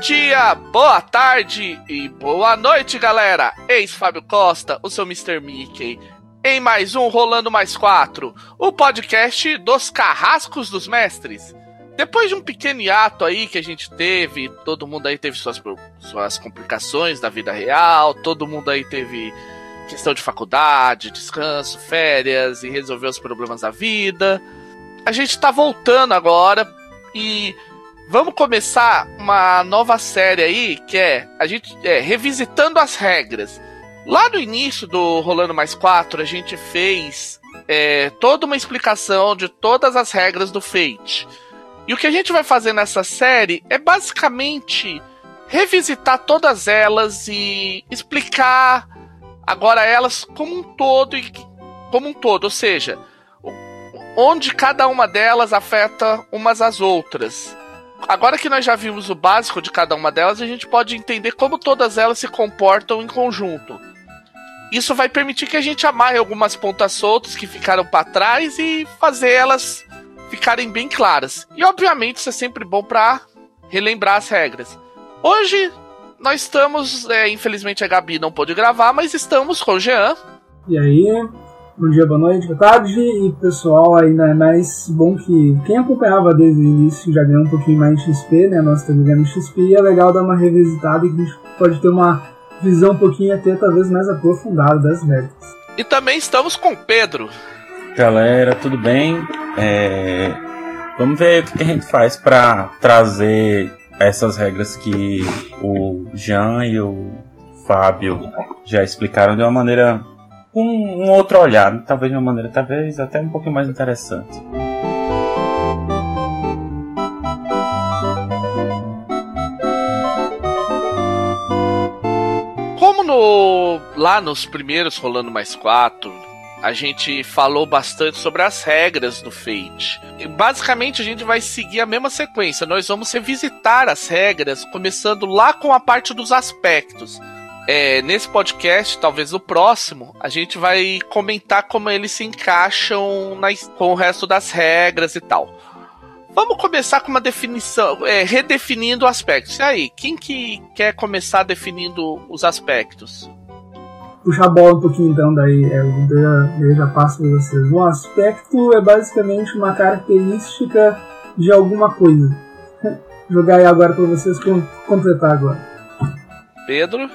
dia, boa tarde e boa noite, galera! Eis Fábio Costa, o seu Mr. Mickey, em mais um Rolando Mais 4, o podcast dos carrascos dos mestres. Depois de um pequeno hiato aí que a gente teve, todo mundo aí teve suas, suas complicações da vida real, todo mundo aí teve questão de faculdade, descanso, férias e resolver os problemas da vida. A gente tá voltando agora e vamos começar uma nova série aí que é a gente é revisitando as regras. Lá no início do Rolando Mais 4, a gente fez é, toda uma explicação de todas as regras do Fate. E o que a gente vai fazer nessa série é basicamente revisitar todas elas e explicar agora elas como um todo e como um todo, ou seja, onde cada uma delas afeta umas às outras. Agora que nós já vimos o básico de cada uma delas, a gente pode entender como todas elas se comportam em conjunto. Isso vai permitir que a gente amarre algumas pontas soltas que ficaram para trás e fazer elas ficarem bem claras. E obviamente isso é sempre bom para relembrar as regras. Hoje nós estamos, é, infelizmente a Gabi não pôde gravar, mas estamos com o Jean. E aí, bom dia, boa noite, boa tarde. E pessoal, ainda é mais bom que quem acompanhava desde o início já ganhou um pouquinho mais de XP, né? Nós estamos ganhando XP e é legal dar uma revisitada e que a gente pode ter uma visão um pouquinho até talvez mais aprofundada das regras. E também estamos com o Pedro. Galera, tudo bem? É... Vamos ver o que a gente faz para trazer essas regras que o Jean e o Fábio já explicaram de uma maneira um, um outro olhar, talvez de uma maneira talvez até um pouquinho mais interessante. Como no lá nos primeiros rolando mais quatro, a gente falou bastante sobre as regras do Fate. Basicamente a gente vai seguir a mesma sequência. Nós vamos revisitar as regras, começando lá com a parte dos aspectos. É, nesse podcast, talvez no próximo, a gente vai comentar como eles se encaixam com o resto das regras e tal. Vamos começar com uma definição, é, redefinindo aspectos. E aí, quem que quer começar definindo os aspectos? Puxar a bola um pouquinho então, daí é, eu, eu já passo para vocês. Um aspecto é basicamente uma característica de alguma coisa. Jogar aí agora para vocês completar agora. Pedro?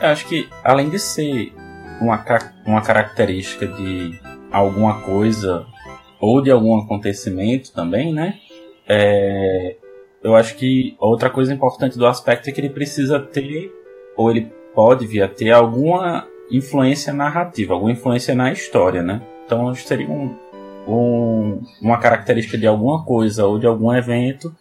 Eu acho que, além de ser uma, uma característica de alguma coisa ou de algum acontecimento também, né? É, eu acho que outra coisa importante do aspecto é que ele precisa ter, ou ele pode vir a ter alguma influência narrativa, alguma influência na história, né? Então seria um, um, uma característica de alguma coisa ou de algum evento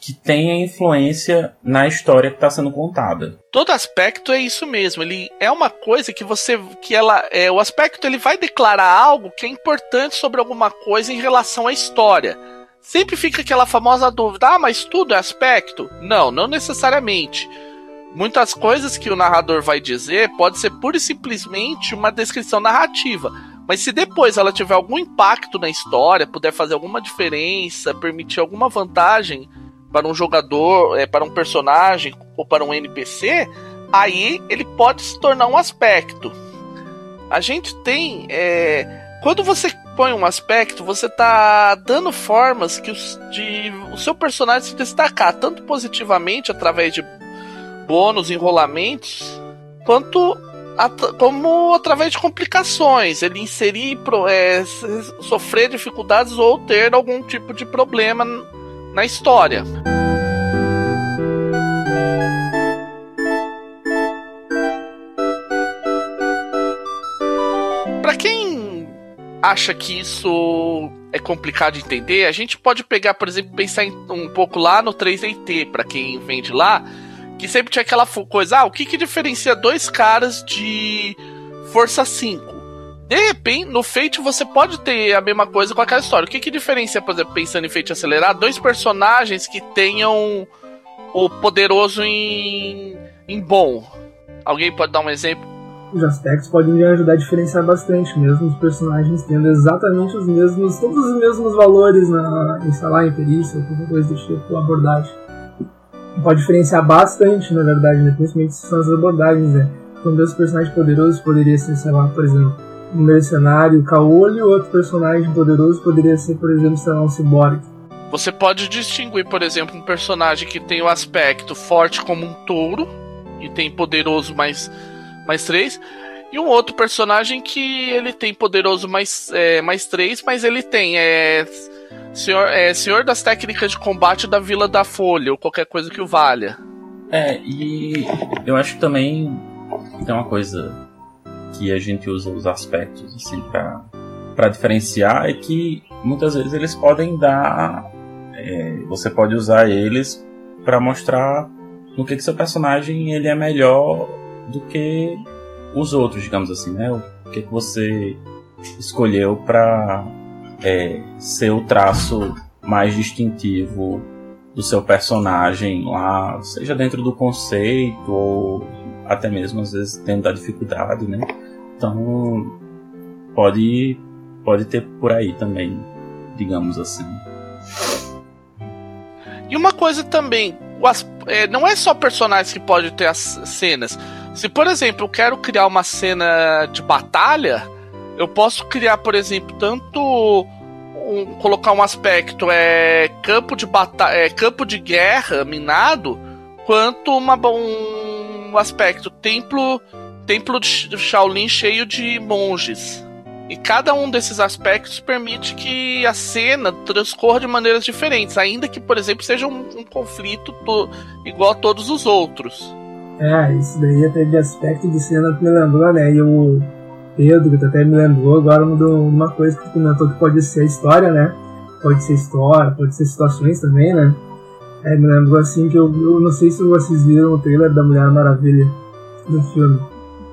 que tenha influência na história que está sendo contada. Todo aspecto é isso mesmo. Ele é uma coisa que você, que ela, é, o aspecto ele vai declarar algo que é importante sobre alguma coisa em relação à história. Sempre fica aquela famosa dúvida: ah, mas tudo é aspecto? Não, não necessariamente. Muitas coisas que o narrador vai dizer pode ser pura e simplesmente uma descrição narrativa. Mas se depois ela tiver algum impacto na história, puder fazer alguma diferença, permitir alguma vantagem, para um jogador, é, para um personagem ou para um NPC, aí ele pode se tornar um aspecto. A gente tem. É, quando você põe um aspecto, você tá dando formas que os, de o seu personagem se destacar, tanto positivamente através de bônus, enrolamentos, quanto at como através de complicações, ele inserir, é, sofrer dificuldades ou ter algum tipo de problema na história. Para quem acha que isso é complicado de entender, a gente pode pegar, por exemplo, pensar um pouco lá no 3DT, para quem vem de lá, que sempre tinha aquela coisa, ah, o que que diferencia dois caras de Força 5? De repente, no Fate você pode ter a mesma coisa com aquela história. O que que diferencia, por exemplo, pensando em Fate acelerado, dois personagens que tenham o poderoso em, em bom? Alguém pode dar um exemplo? Os aspectos podem ajudar a diferenciar bastante, mesmo os personagens tendo exatamente os mesmos, todos os mesmos valores na, lá, em perícia, qualquer coisa do tipo, abordagem. pode diferenciar bastante, na verdade, né? principalmente se são as abordagens. Né? Um dos personagens poderosos poderia ser, sei lá, por exemplo, um mercenário caolho, outro personagem poderoso poderia ser, por exemplo, sei lá, um ciborgue. Você pode distinguir, por exemplo, um personagem que tem o aspecto forte como um touro e tem poderoso mais, mais três, e um outro personagem que ele tem poderoso mais, é, mais três, mas ele tem é, senhor, é, senhor das técnicas de combate da Vila da Folha, ou qualquer coisa que o valha. É, e eu acho que também tem uma coisa que a gente usa os aspectos assim para diferenciar é que muitas vezes eles podem dar é, você pode usar eles para mostrar no que, que seu personagem ele é melhor do que os outros, digamos assim, né? O que, que você escolheu para é, ser o traço mais distintivo do seu personagem lá, seja dentro do conceito ou até mesmo às vezes dentro da dificuldade, né? Então pode pode ter por aí também, digamos assim. E uma coisa também, é, não é só personagens que podem ter as cenas. Se, por exemplo, eu quero criar uma cena de batalha, eu posso criar, por exemplo, tanto um, colocar um aspecto é campo de batalha, é, campo de guerra minado, quanto uma, um aspecto templo templo de Shaolin cheio de monges. E cada um desses aspectos permite que a cena transcorra de maneiras diferentes, ainda que, por exemplo, seja um, um conflito igual a todos os outros. É, isso daí até de aspecto de cena que me lembrou, né? E o Pedro, até me lembrou agora uma coisa que comentou que pode ser história, né? Pode ser história, pode ser situações também, né? É, me lembrou assim que eu, eu não sei se vocês viram o trailer da Mulher Maravilha do filme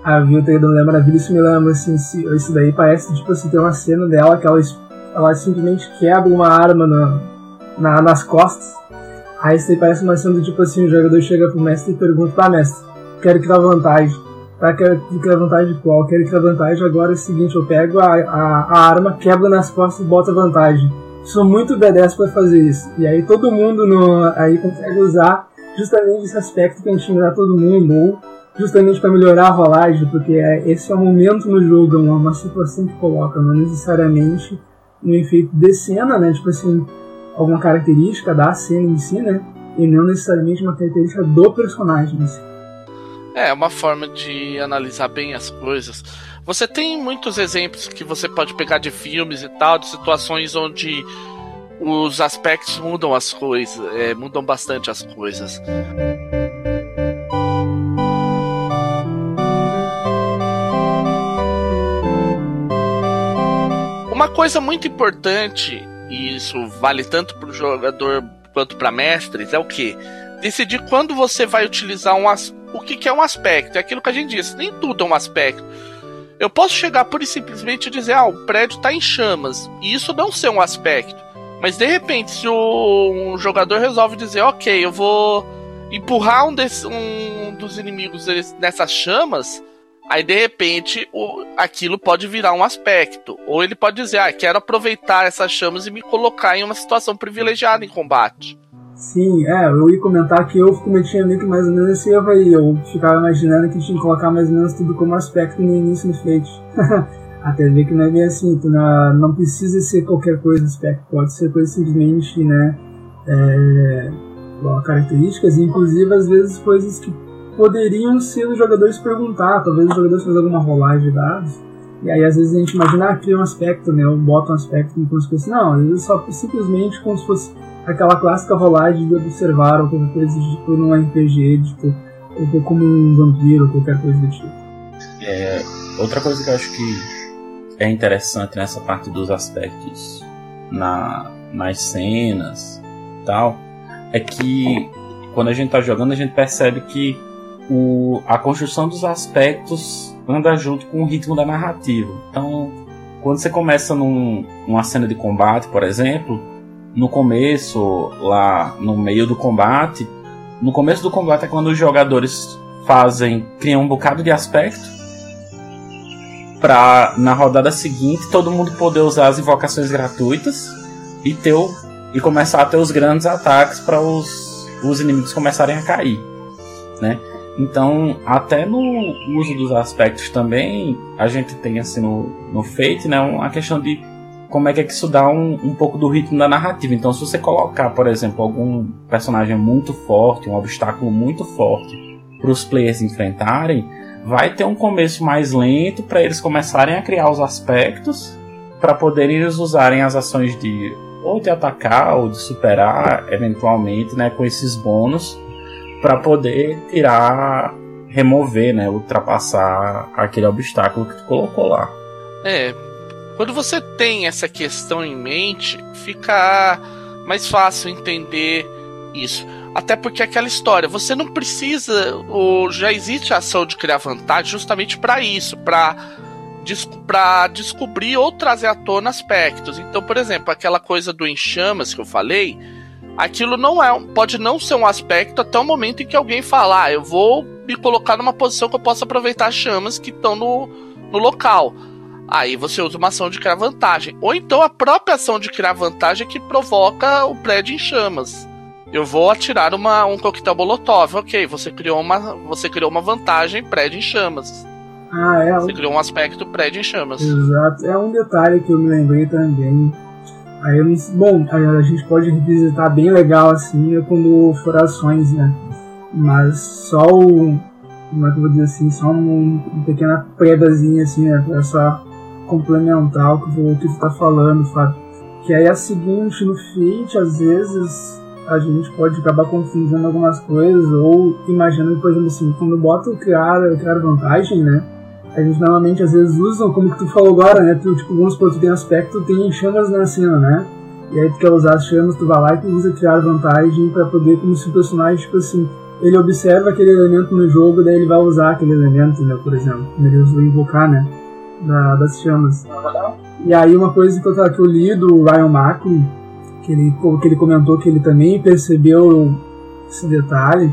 a Vilta da Mulher Maravilha, isso me lembra, assim, isso daí parece, tipo assim, tem uma cena dela que ela, ela simplesmente quebra uma arma na, na, nas costas. Aí isso daí parece uma cena do tipo assim, o jogador chega pro mestre e pergunta, tá mestre, quero criar vantagem. Tá, quero criar vantagem qual? Quero criar vantagem agora é o seguinte, eu pego a, a, a arma, quebro nas costas e boto vantagem. Sou muito B10 pra fazer isso. E aí todo mundo no, aí consegue usar justamente esse aspecto pra intimidar todo mundo, ou justamente para melhorar a rolagem, porque é, esse é o momento no jogo, é uma, situação que coloca, não necessariamente um efeito de cena, né? Tipo assim, alguma característica da cena em si, né? E não necessariamente uma característica do personagem em si. É, uma forma de analisar bem as coisas. Você tem muitos exemplos que você pode pegar de filmes e tal, de situações onde os aspectos mudam as coisas, é, mudam bastante as coisas. Uma coisa muito importante, e isso vale tanto para o jogador quanto para mestres, é o que? Decidir quando você vai utilizar um o que, que é um aspecto. É aquilo que a gente disse, nem tudo é um aspecto. Eu posso chegar pura e simplesmente dizer, ah, o prédio está em chamas. E isso não ser um aspecto. Mas de repente, se o um jogador resolve dizer, ok, eu vou empurrar um, desse, um dos inimigos nessas chamas, Aí de repente o, aquilo pode virar um aspecto. Ou ele pode dizer, ah, quero aproveitar essas chamas e me colocar em uma situação privilegiada em combate. Sim, é, eu ia comentar que eu cometia meio que mais ou menos esse erro aí. Eu ficava imaginando que tinha que colocar mais ou menos tudo como aspecto no início do feito. Até ver que não é bem assim, tu não, não precisa ser qualquer coisa aspecto, pode ser coisa simplesmente, né, é, características, inclusive às vezes coisas que poderiam ser os jogadores perguntar, talvez os jogadores fazer alguma rolagem de dados. E aí às vezes a gente imagina, ah, cria um aspecto, né? Ou bota um aspecto como se fosse. Não, às vezes só simplesmente como se fosse aquela clássica rolagem de observar ou qualquer coisa tipo num RPG, tipo, ou como um vampiro ou qualquer coisa do tipo. É, outra coisa que eu acho que é interessante nessa parte dos aspectos na, nas cenas tal, é que quando a gente tá jogando a gente percebe que o, a construção dos aspectos anda junto com o ritmo da narrativa. Então, quando você começa num, numa cena de combate, por exemplo, no começo, lá no meio do combate, no começo do combate é quando os jogadores fazem, criam um bocado de aspecto para na rodada seguinte todo mundo poder usar as invocações gratuitas e ter e começar a ter os grandes ataques para os os inimigos começarem a cair, né? Então, até no uso dos aspectos também, a gente tem assim no, no Fate, né, uma questão de como é que, é que isso dá um, um pouco do ritmo da narrativa. Então, se você colocar, por exemplo, algum personagem muito forte, um obstáculo muito forte para os players enfrentarem, vai ter um começo mais lento para eles começarem a criar os aspectos para poderem eles usarem as ações de ou de atacar ou de superar eventualmente, né, com esses bônus para poder tirar, remover, né, ultrapassar aquele obstáculo que tu colocou lá. É, quando você tem essa questão em mente, fica mais fácil entender isso. Até porque aquela história, você não precisa, ou já existe ação de criar vantagem justamente para isso, para para descobrir ou trazer à tona aspectos. Então, por exemplo, aquela coisa do enxamas que eu falei, aquilo não é pode não ser um aspecto até o momento em que alguém falar, ah, eu vou me colocar numa posição que eu possa aproveitar as chamas que estão no, no local. Aí você usa uma ação de criar vantagem. Ou então a própria ação de criar vantagem que provoca o prédio em chamas. Eu vou atirar uma, um coquetel molotov. Ok, você criou uma, você criou uma vantagem prédio em chamas. Ah, é. Você criou um aspecto prédio em chamas. Exato. É um detalhe que eu me lembrei também Aí eu não, bom, a gente pode revisitar bem legal assim é quando for ações, né? Mas só o. Como é que eu vou dizer assim? Só um, uma pequena predazinha assim, né? Pra só complementar o que, o que tu tá falando, Fábio. Que aí é a seguinte, no feat, às vezes a gente pode acabar confundindo algumas coisas ou imaginando, por exemplo, assim, quando bota o criar, criar vantagem, né? A gente normalmente às vezes usa, como que tu falou agora, né? Tu, tipo, vamos supor, tu tem aspecto, tem chamas na cena, né? E aí tu quer usar as chamas, tu vai lá e tu usa criar vantagem para poder, como se o personagem, tipo assim, ele observa aquele elemento no jogo, daí ele vai usar aquele elemento, né? Por exemplo, ele usa invocar, né? Da, das chamas. E aí uma coisa que eu, que eu li do Ryan Macklin, que ele, que ele comentou que ele também percebeu esse detalhe,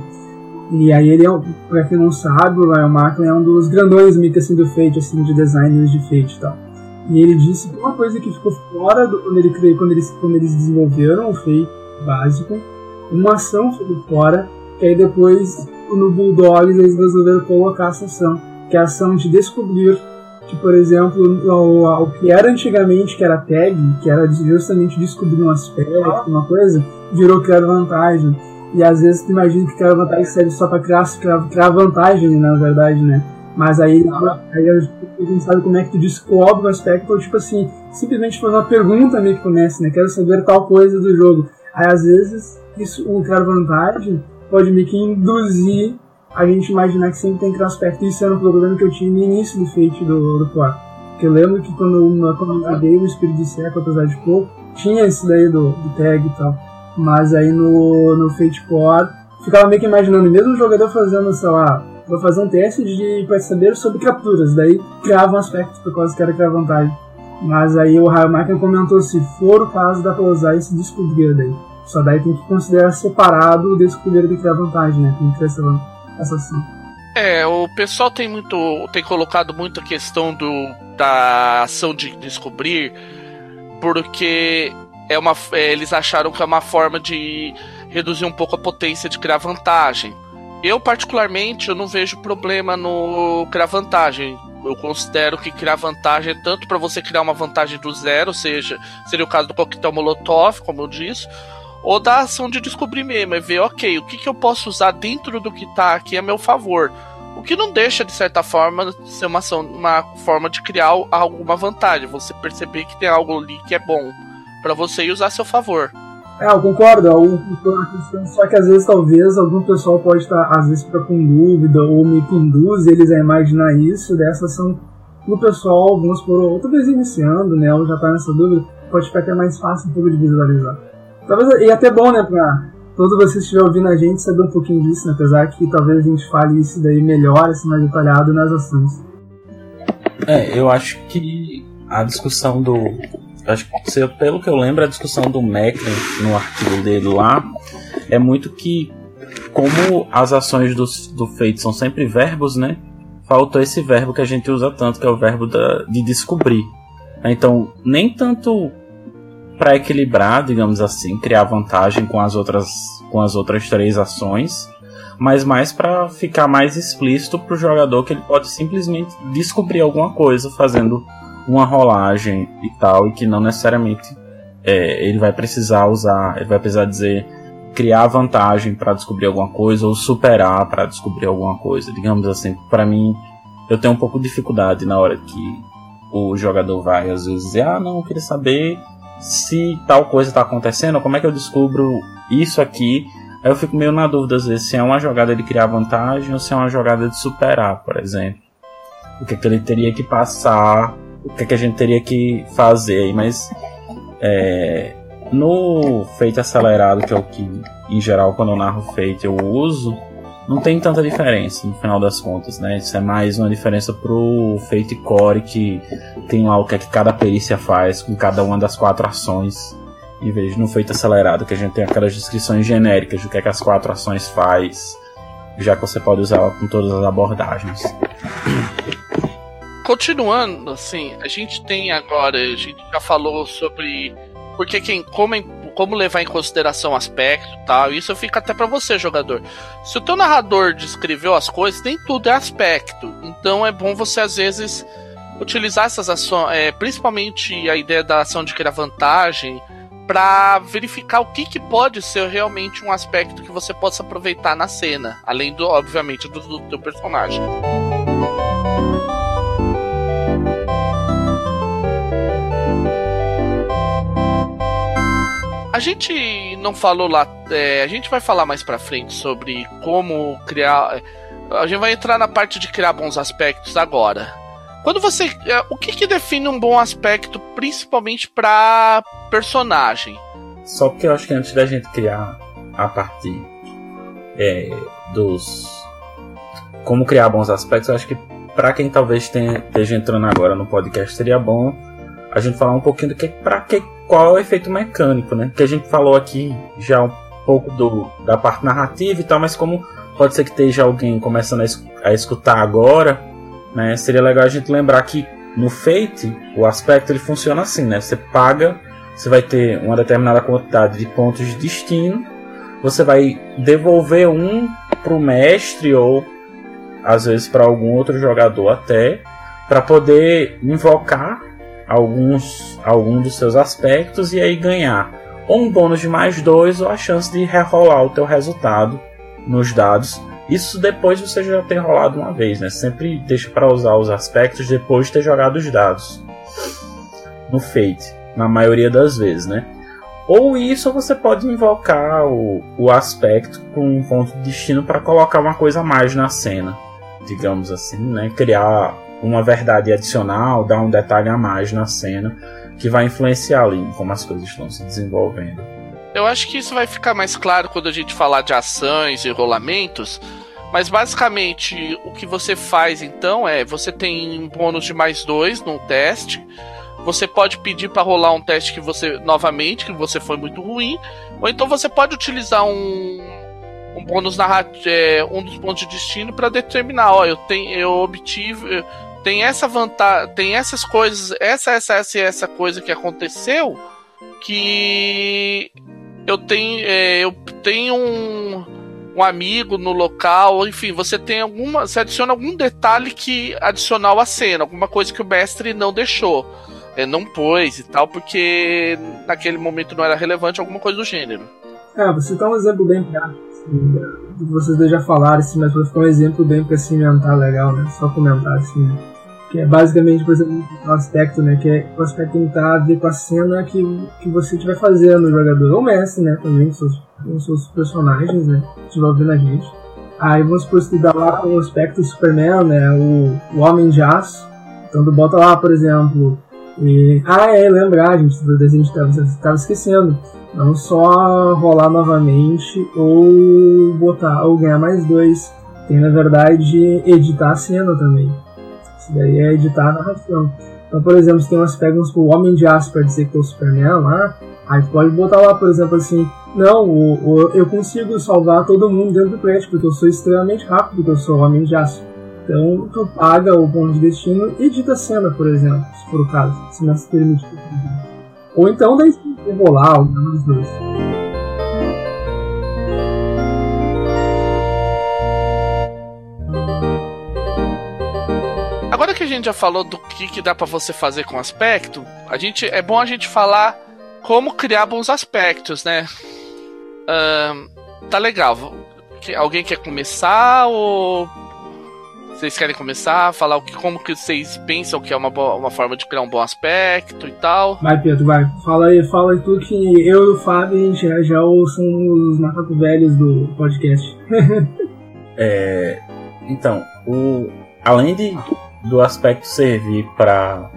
e aí ele é, pra quem não sabe, o Ryan Marklin é um dos grandões que assim do Fate, assim, de designers de Fate e tal. E ele disse que uma coisa que ficou fora do, quando, ele, quando, eles, quando eles desenvolveram o Fate básico, uma ação ficou fora, que aí depois no Bulldogs eles resolveram colocar essa ação, que é a ação de descobrir que, por exemplo, o, o, que era antigamente, que era tag, que era justamente descobrir um aspecto, uma coisa, virou criar vantagem. E às vezes tu imagina que criar vantagem serve só pra criar, criar, criar vantagem, na verdade, né? Mas aí, aí a gente sabe como é que tu descobre o aspecto, ou tipo assim, simplesmente fazer uma pergunta meio que começa, né? Quero saber tal coisa do jogo. Aí às vezes isso, o criar vantagem pode meio que induzir a gente imaginar que sempre tem que criar aspecto. Isso era um problema que eu tinha no início do Fate do, do Porque eu lembro que quando, quando eu joguei o Espírito de Seco, apesar de pouco, tinha isso daí do, do tag e tal. Mas aí no, no Fate Core, ficava meio que imaginando, mesmo o jogador fazendo, sei lá, vou fazer um teste de para sobre capturas, daí criava um aspecto por causa que era criar vantagem. Mas aí o Máquina comentou se for o caso dá pra usar esse descobrir daí. Só daí tem que considerar separado o descobrir de criar vantagem, né? Tem que ter essa, essa ação. É, o pessoal tem muito. tem colocado muito a questão do, da ação de descobrir, porque é uma, é, eles acharam que é uma forma de reduzir um pouco a potência de criar vantagem. Eu, particularmente, eu não vejo problema no criar vantagem. Eu considero que criar vantagem é tanto para você criar uma vantagem do zero, ou seja, seria o caso do coquetel Molotov, como eu disse, ou da ação de descobrir mesmo, é ver, ok, o que, que eu posso usar dentro do que está aqui a meu favor. O que não deixa, de certa forma, ser uma, ação, uma forma de criar alguma vantagem, você perceber que tem algo ali que é bom para você usar a seu favor. É, eu concordo. É só que às vezes, talvez, algum pessoal pode estar, às vezes, fica com dúvida ou me conduz eles a imaginar isso. Dessa são no pessoal, vamos por outra vez iniciando, né? Ou já tá nessa dúvida, pode ficar até mais fácil um pouco de visualizar. Talvez, e até bom, né, pra todos vocês que estiverem ouvindo a gente saber um pouquinho disso, né? Apesar que talvez a gente fale isso daí melhor, assim, mais detalhado nas ações. É, eu acho que a discussão do, acho que pelo que eu lembro, a discussão do Macklin no artigo dele lá é muito que, como as ações do, do feito são sempre verbos, né? Faltou esse verbo que a gente usa tanto, que é o verbo da, de descobrir. Então, nem tanto para equilibrar, digamos assim, criar vantagem com as outras com as outras três ações, mas mais para ficar mais explícito para o jogador que ele pode simplesmente descobrir alguma coisa fazendo uma rolagem e tal, e que não necessariamente é, ele vai precisar usar, ele vai precisar dizer criar vantagem para descobrir alguma coisa ou superar para descobrir alguma coisa, digamos assim. Para mim, eu tenho um pouco de dificuldade na hora que o jogador vai às vezes dizer: "Ah, não, eu queria saber se tal coisa está acontecendo, como é que eu descubro isso aqui?" Aí eu fico meio na dúvida às vezes se é uma jogada de criar vantagem ou se é uma jogada de superar, por exemplo. O que, é que ele teria que passar, o que, que a gente teria que fazer aí, mas é, no feito acelerado, que é o que em geral quando eu narro feito eu uso, não tem tanta diferença no final das contas, né? Isso é mais uma diferença pro feito core que tem lá o que, é que cada perícia faz com cada uma das quatro ações. Em vez de no feito acelerado, que a gente tem aquelas descrições genéricas do que, é que as quatro ações faz, já que você pode usar ela com todas as abordagens. Continuando, assim, a gente tem agora, a gente já falou sobre porque quem como, como levar em consideração aspecto tal, isso fica até para você, jogador. Se o teu narrador descreveu as coisas, nem tudo é aspecto. Então é bom você às vezes utilizar essas ações, é, principalmente a ideia da ação de criar vantagem, para verificar o que, que pode ser realmente um aspecto que você possa aproveitar na cena, além do, obviamente, do, do teu personagem. A gente não falou lá, é, a gente vai falar mais pra frente sobre como criar. A gente vai entrar na parte de criar bons aspectos agora. Quando você. É, o que, que define um bom aspecto, principalmente para personagem? Só que eu acho que antes da gente criar a partir é, dos. Como criar bons aspectos, eu acho que para quem talvez tenha, esteja entrando agora no podcast seria bom a gente falar um pouquinho do que para que qual é o efeito mecânico, né? Que a gente falou aqui já um pouco do, da parte narrativa e tal, mas como pode ser que esteja alguém começando a, escutar agora, né? Seria legal a gente lembrar que no Fate o aspecto ele funciona assim, né? Você paga, você vai ter uma determinada quantidade de pontos de destino, você vai devolver um para o mestre ou às vezes para algum outro jogador até para poder invocar alguns, algum dos seus aspectos e aí ganhar ou um bônus de mais dois ou a chance de rerolar o teu resultado nos dados. Isso depois de você já ter rolado uma vez, né? Sempre deixa para usar os aspectos depois de ter jogado os dados. No Fate, na maioria das vezes, né? Ou isso você pode invocar o, o aspecto com um ponto de destino para colocar uma coisa a mais na cena, digamos assim, né? Criar uma verdade adicional, dar um detalhe a mais na cena que vai influenciar ali como as coisas estão se desenvolvendo. Eu acho que isso vai ficar mais claro quando a gente falar de ações e rolamentos. Mas basicamente o que você faz então é você tem um bônus de mais dois no teste. Você pode pedir para rolar um teste que você novamente que você foi muito ruim, ou então você pode utilizar um, um bônus narrativo, é, um dos pontos de destino para determinar, ó, eu tenho eu obtive tem essa vantagem, tem essas coisas, essa, essa, essa essa coisa que aconteceu que eu tenho, é, eu tenho um, um amigo no local, enfim, você tem alguma, você adiciona algum detalhe que adicional à cena, alguma coisa que o mestre não deixou, é, não pôs e tal, porque naquele momento não era relevante, alguma coisa do gênero. É, você dá um exemplo bem prático, assim, vocês já falaram, assim, mas ficar um exemplo bem pra cimentar legal, né? Só comentar assim. Que é basicamente por exemplo, um aspecto, né, que é o aspecto tentar ver com a cena que, que você estiver fazendo, o jogador, ou mestre, né, também, com seus, com seus personagens, né, que estiver vendo a gente. Aí vamos por estudar lá o aspecto Superman, né, o, o Homem de Aço, então tu bota lá, por exemplo, e, ah, é, lembrar, gente, a gente estava esquecendo, não só rolar novamente ou botar, ou ganhar mais dois, tem na verdade editar a cena também. Daí é editar a narração. Então, por exemplo, se tem umas pegas com o Homem de Aço para dizer que é o Superman lá, aí pode botar lá, por exemplo, assim, não, o, o, eu consigo salvar todo mundo dentro do prédio, porque eu sou extremamente rápido, porque eu sou o Homem de Aço. Então, tu paga o ponto de destino e edita a cena, por exemplo, se for o caso, se não se permite. Ou então, daí, rolar, algum dos dois. Gente já falou do que, que dá para você fazer com aspecto, a gente é bom a gente falar como criar bons aspectos, né? Uh, tá legal. Alguém quer começar ou vocês querem começar a falar o que, como que vocês pensam que é uma, boa, uma forma de criar um bom aspecto e tal? Vai, Pedro, vai. Fala aí, fala aí tu que eu e o Fábio já, já somos os macacos velhos do podcast. é, então, o, além de, do aspecto servir para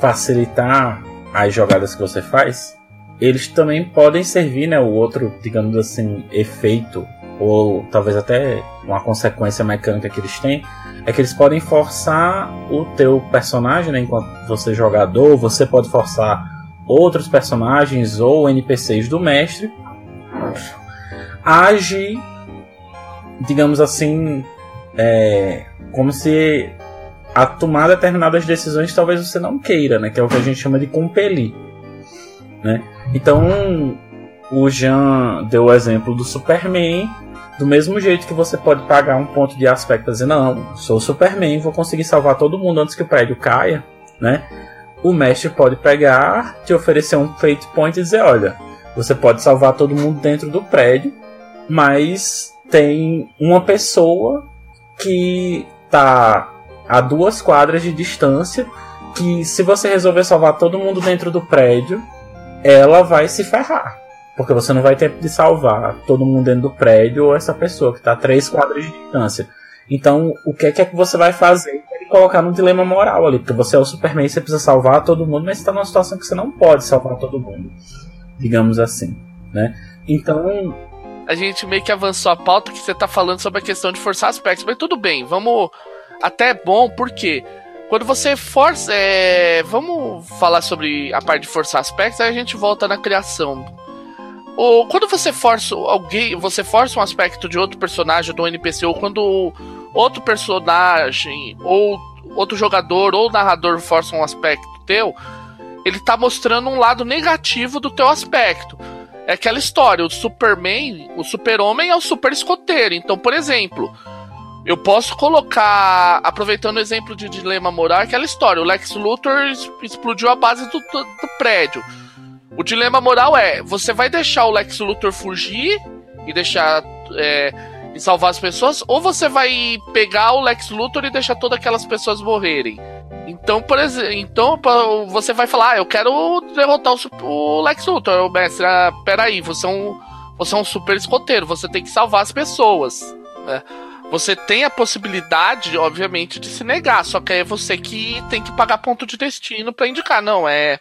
facilitar as jogadas que você faz, eles também podem servir, né, o outro, digamos assim, efeito ou talvez até uma consequência mecânica que eles têm, é que eles podem forçar o teu personagem, né, enquanto você é jogador, você pode forçar outros personagens ou NPCs do mestre a agir, digamos assim, é, como se a tomar determinadas decisões talvez você não queira, né, que é o que a gente chama de compelir, né? Então, o Jean deu o exemplo do Superman, do mesmo jeito que você pode pagar um ponto de aspecto e dizer, não, sou Superman, vou conseguir salvar todo mundo antes que o prédio caia, né? O mestre pode pegar, te oferecer um fate point e dizer, olha, você pode salvar todo mundo dentro do prédio, mas tem uma pessoa que tá a duas quadras de distância que se você resolver salvar todo mundo dentro do prédio, ela vai se ferrar. Porque você não vai ter de salvar todo mundo dentro do prédio ou essa pessoa que está a três quadras de distância. Então, o que é que, você vai fazer? É colocar num dilema moral ali. Porque você é o Superman, você precisa salvar todo mundo, mas está numa situação que você não pode salvar todo mundo. Digamos assim. Né? Então. A gente meio que avançou a pauta que você está falando sobre a questão de forçar aspectos. Mas tudo bem, vamos. Até é bom, porque quando você força. É... Vamos falar sobre a parte de forçar aspectos, aí a gente volta na criação ou quando você força alguém, você força um aspecto de outro personagem do NPC, ou quando outro personagem, ou outro jogador, ou narrador força um aspecto teu, ele tá mostrando um lado negativo do teu aspecto. É aquela história, o Superman, o super-homem é o super escoteiro. Então, por exemplo, eu posso colocar, aproveitando o exemplo de dilema moral, aquela história, o Lex Luthor explodiu a base do, do, do prédio. O dilema moral é: você vai deixar o Lex Luthor fugir e deixar. É, e salvar as pessoas, ou você vai pegar o Lex Luthor e deixar todas aquelas pessoas morrerem. Então, por exemplo, então você vai falar, ah, eu quero derrotar o, o Lex Luthor, o mestre. Ah, peraí, você é um, você é um super escoteiro, você tem que salvar as pessoas. Né? Você tem a possibilidade, obviamente, de se negar, só que é você que tem que pagar ponto de destino para indicar. Não, é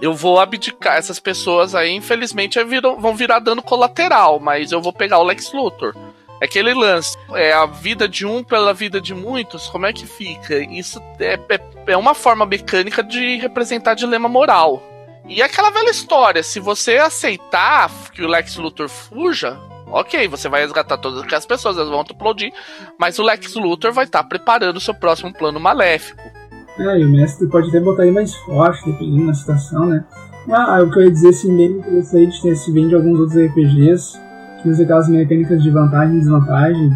eu vou abdicar. Essas pessoas aí, infelizmente, viram, vão virar dano colateral, mas eu vou pegar o Lex Luthor. É aquele lance, é a vida de um pela vida de muitos, como é que fica? Isso é, é, é uma forma mecânica de representar dilema moral. E é aquela velha história, se você aceitar que o Lex Luthor fuja, ok, você vai resgatar todas as pessoas, elas vão explodir, mas o Lex Luthor vai estar tá preparando o seu próximo plano maléfico. É, e o mestre pode até botar ele mais forte, dependendo da situação, né? Ah, o que eu ia dizer, assim, bem interessante, né, se vem de alguns outros RPGs, que usa aquelas mecânicas de vantagem e desvantagem,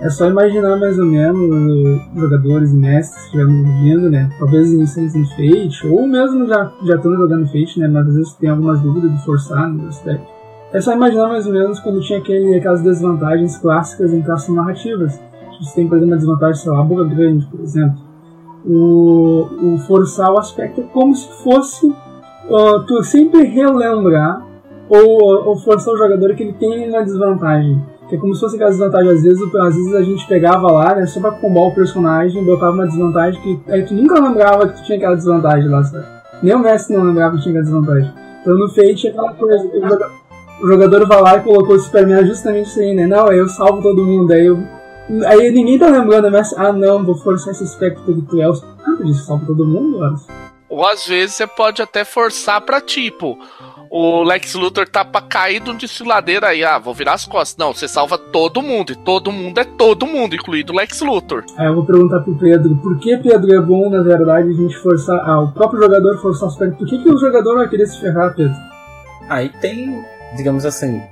é só imaginar mais ou menos jogadores e mestres que estiverem ouvindo, né? Talvez iniciantes em Fate, ou mesmo já, já estão jogando Fate, né? Mas às vezes tem algumas dúvidas de forçar no aspecto. É só imaginar mais ou menos quando tinha aquele, aquelas desvantagens clássicas em classes narrativas. Você tem, por exemplo, a desvantagem, sei lá, boca grande, por exemplo o, o forçar o aspecto é como se fosse uh, tu sempre relembrar ou, ou forçar o jogador que ele tem uma desvantagem. Que é como se fosse aquela desvantagem. Às vezes, às vezes a gente pegava lá, né, só pra combar o personagem, botava uma desvantagem que aí tu nunca lembrava que tu tinha aquela desvantagem lá, sabe? Nem o mestre não lembrava que tinha aquela desvantagem. Então no Fate é aquela coisa. O jogador vai lá e colocou o Superman justamente isso aí, né? Não, eu salvo todo mundo, aí eu Aí ninguém tá lembrando, mas ah não, vou forçar esse aspecto porque tu é o isso salva todo mundo, Horus. Ou às vezes você pode até forçar pra tipo, o Lex Luthor tá pra cair de um desfiladeiro aí, ah, vou virar as costas. Não, você salva todo mundo, e todo mundo é todo mundo, incluído o Lex Luthor. Aí eu vou perguntar pro Pedro, por que Pedro é bom, na verdade, a gente forçar, ah, o próprio jogador forçar os pés, por que, que o jogador vai querer se ferrar, Pedro? Aí tem, digamos assim,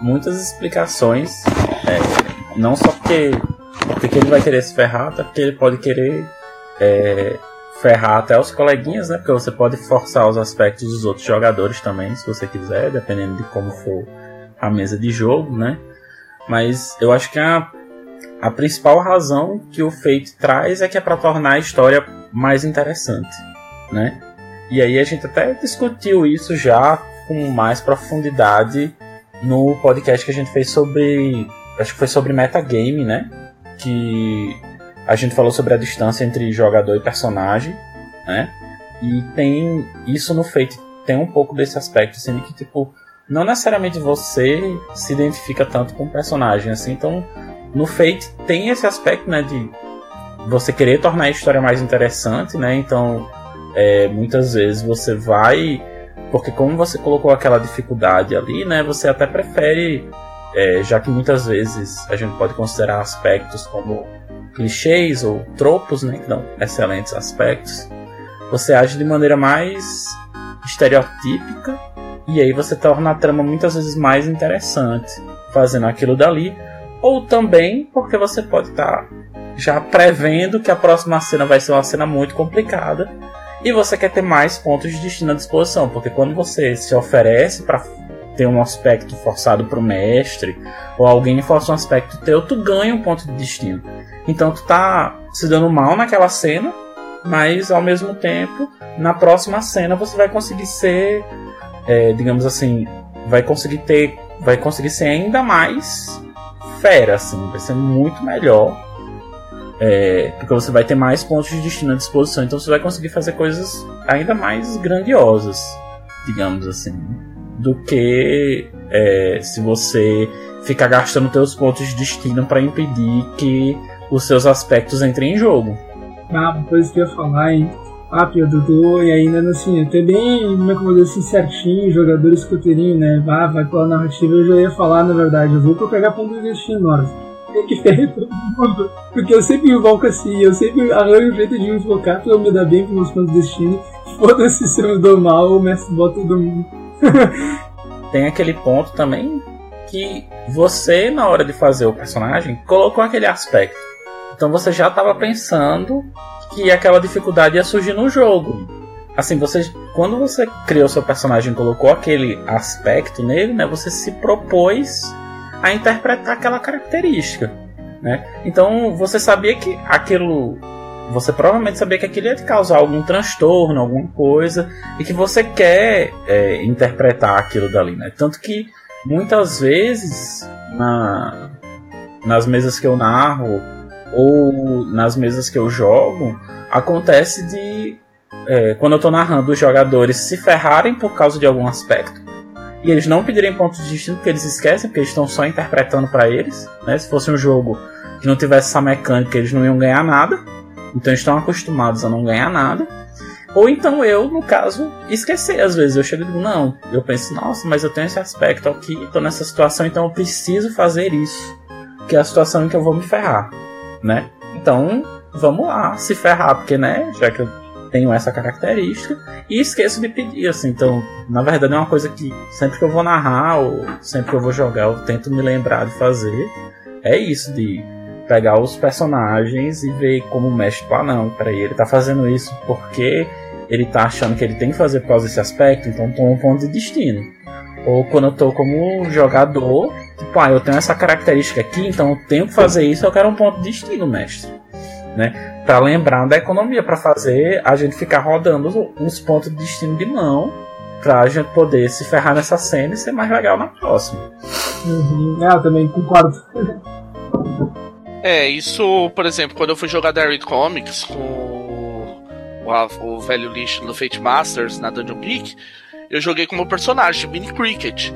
muitas explicações, é, não só porque, porque ele vai querer se ferrar, até porque ele pode querer é, ferrar até os coleguinhas, né? Porque você pode forçar os aspectos dos outros jogadores também, se você quiser, dependendo de como for a mesa de jogo, né? Mas eu acho que a, a principal razão que o Fate traz é que é para tornar a história mais interessante, né? E aí a gente até discutiu isso já com mais profundidade no podcast que a gente fez sobre, acho que foi sobre metagame, né? Que a gente falou sobre a distância entre jogador e personagem, né? E tem isso no Fate tem um pouco desse aspecto, assim, que tipo não necessariamente você se identifica tanto com o personagem, assim. Então, no Fate tem esse aspecto, né, de você querer tornar a história mais interessante, né? Então, é, muitas vezes você vai, porque como você colocou aquela dificuldade ali, né? Você até prefere, é, já que muitas vezes a gente pode considerar aspectos como clichês ou tropos, né? Que dão excelentes aspectos. Você age de maneira mais estereotípica e aí você torna a trama muitas vezes mais interessante fazendo aquilo dali. Ou também porque você pode estar tá já prevendo que a próxima cena vai ser uma cena muito complicada. E você quer ter mais pontos de destino à disposição. Porque quando você se oferece para ter um aspecto forçado para o mestre, ou alguém força um aspecto teu, tu ganha um ponto de destino. Então tu tá se dando mal naquela cena, mas ao mesmo tempo, na próxima cena você vai conseguir ser é, digamos assim, vai conseguir ter, vai conseguir ser ainda mais fera, assim, vai ser muito melhor. É, porque você vai ter mais pontos de destino à disposição, então você vai conseguir fazer coisas ainda mais grandiosas, digamos assim, do que é, se você ficar gastando seus pontos de destino para impedir que os seus aspectos entrem em jogo. Ah, uma coisa que eu ia falar, hein? Ah, Pedro, e ainda assim, até bem, como é que eu vou assim, certinho, eu teria, né? Ah, vai pela narrativa, eu já ia falar, na verdade, eu vou pra pegar ponto de destino, hora. Tem que ferrar todo mundo. Porque eu sempre invoco assim, eu sempre arranjo um jeito de invocar pra eu me dar bem com meus pontos de destino. Foda-se se eu me dou mal, o mestre bota todo mundo. Tem aquele ponto também que você, na hora de fazer o personagem, colocou aquele aspecto. Então você já estava pensando que aquela dificuldade ia surgir no jogo. Assim, você, quando você criou seu personagem e colocou aquele aspecto nele, né, você se propôs a interpretar aquela característica, né? Então você sabia que aquilo, você provavelmente sabia que aquilo ia te causar algum transtorno, alguma coisa, e que você quer é, interpretar aquilo dali, né? Tanto que muitas vezes na, nas mesas que eu narro ou nas mesas que eu jogo, acontece de é, quando eu estou narrando os jogadores se ferrarem por causa de algum aspecto e eles não pedirem pontos de destino porque eles esquecem, porque eles estão só interpretando para eles. Né? Se fosse um jogo que não tivesse essa mecânica, eles não iam ganhar nada. Então eles estão acostumados a não ganhar nada. Ou então eu, no caso, esquecer às vezes. Eu chego e digo, não, eu penso, nossa, mas eu tenho esse aspecto aqui, estou nessa situação, então eu preciso fazer isso. Que é a situação em que eu vou me ferrar né? Então, vamos lá, se ferrar, porque, né, já que eu tenho essa característica, e esqueço de pedir, assim, então, na verdade é uma coisa que sempre que eu vou narrar, ou sempre que eu vou jogar, eu tento me lembrar de fazer, é isso, de pegar os personagens e ver como mexe, tipo, ah não, peraí, ele tá fazendo isso porque ele tá achando que ele tem que fazer por causa desse aspecto, então toma um ponto de destino. Ou quando eu tô como jogador, tipo, ah, eu tenho essa característica aqui, então eu tenho que fazer isso, eu quero um ponto de destino, mestre. Né? Para lembrar da economia, para fazer a gente ficar rodando uns pontos de destino de mão, pra gente poder se ferrar nessa cena e ser mais legal na próxima. Uhum. É, eu também concordo. É, isso, por exemplo, quando eu fui jogar Derry Comics com o, o velho lixo no Fate Masters na Dungeon Geek, eu joguei como personagem, Mini Cricket.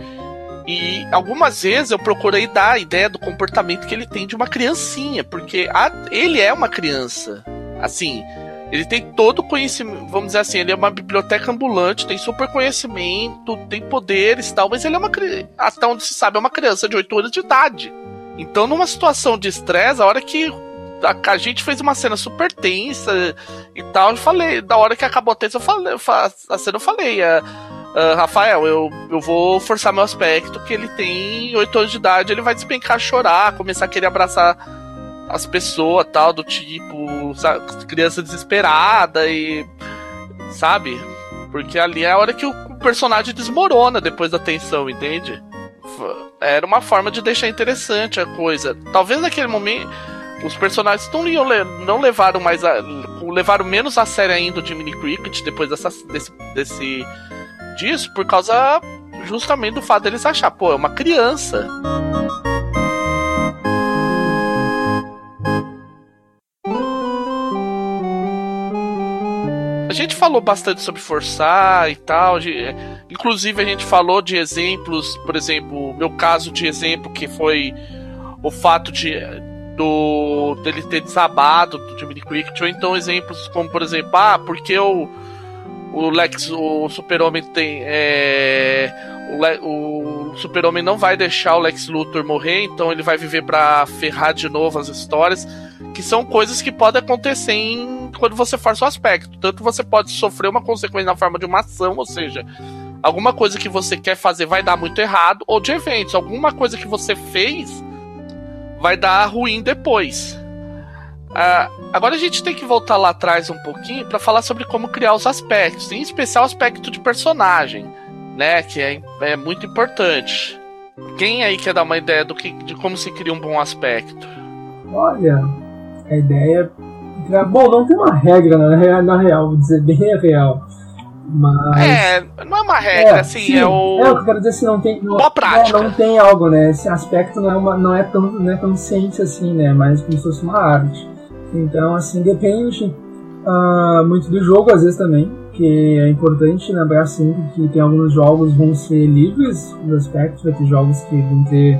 E algumas vezes eu procurei dar a ideia do comportamento que ele tem de uma criancinha, porque a, ele é uma criança. Assim, ele tem todo o conhecimento, vamos dizer assim, ele é uma biblioteca ambulante, tem super conhecimento, tem poderes e tal, mas ele é uma até onde se sabe, é uma criança de 8 anos de idade. Então, numa situação de estresse, a hora que a, a, gente fez uma cena super tensa e tal, eu falei, da hora que acabou a tensa, eu falei, a cena eu falei, é, Uh, Rafael, eu, eu vou forçar meu aspecto, que ele tem 8 anos de idade, ele vai despencar, chorar, começar a querer abraçar as pessoas tal, do tipo, sabe, criança desesperada e. Sabe? Porque ali é a hora que o personagem desmorona depois da tensão, entende? Era uma forma de deixar interessante a coisa. Talvez naquele momento os personagens não, iam, não levaram mais a, levaram menos a sério ainda o Jiminy Cricket depois dessa, desse, desse disso por causa justamente do fato deles achar, pô, é uma criança. A gente falou bastante sobre forçar e tal. De, inclusive, a gente falou de exemplos, por exemplo, meu caso de exemplo que foi o fato de do dele ter desabado do Jimmy Cricket, ou então exemplos como, por exemplo, ah, porque o, o Lex, o Super-Homem tem. É, o, o Super-Homem não vai deixar o Lex Luthor morrer, então ele vai viver para ferrar de novo as histórias que são coisas que podem acontecer em, quando você força o aspecto. Tanto você pode sofrer uma consequência na forma de uma ação, ou seja, alguma coisa que você quer fazer vai dar muito errado, ou de eventos, alguma coisa que você fez vai dar ruim depois. Uh, agora a gente tem que voltar lá atrás um pouquinho para falar sobre como criar os aspectos, em especial o aspecto de personagem, né? Que é, é muito importante. Quem aí quer dar uma ideia do que, de como se cria um bom aspecto? Olha, a ideia. É, bom, não tem uma regra na, na real, vou dizer bem real. Mas. É, não é uma regra, é, assim, sim, é o. É o que eu quero dizer assim, não tem. Não, prática. Não, não tem algo, né? Esse aspecto não é, uma, não é, tão, não é tão ciência assim, né? Mas como se fosse uma arte. Então, assim, depende uh, muito do jogo, às vezes também. Que é importante lembrar sempre que tem alguns jogos vão ser livres dos aspectos, vai ter jogos que vão ter.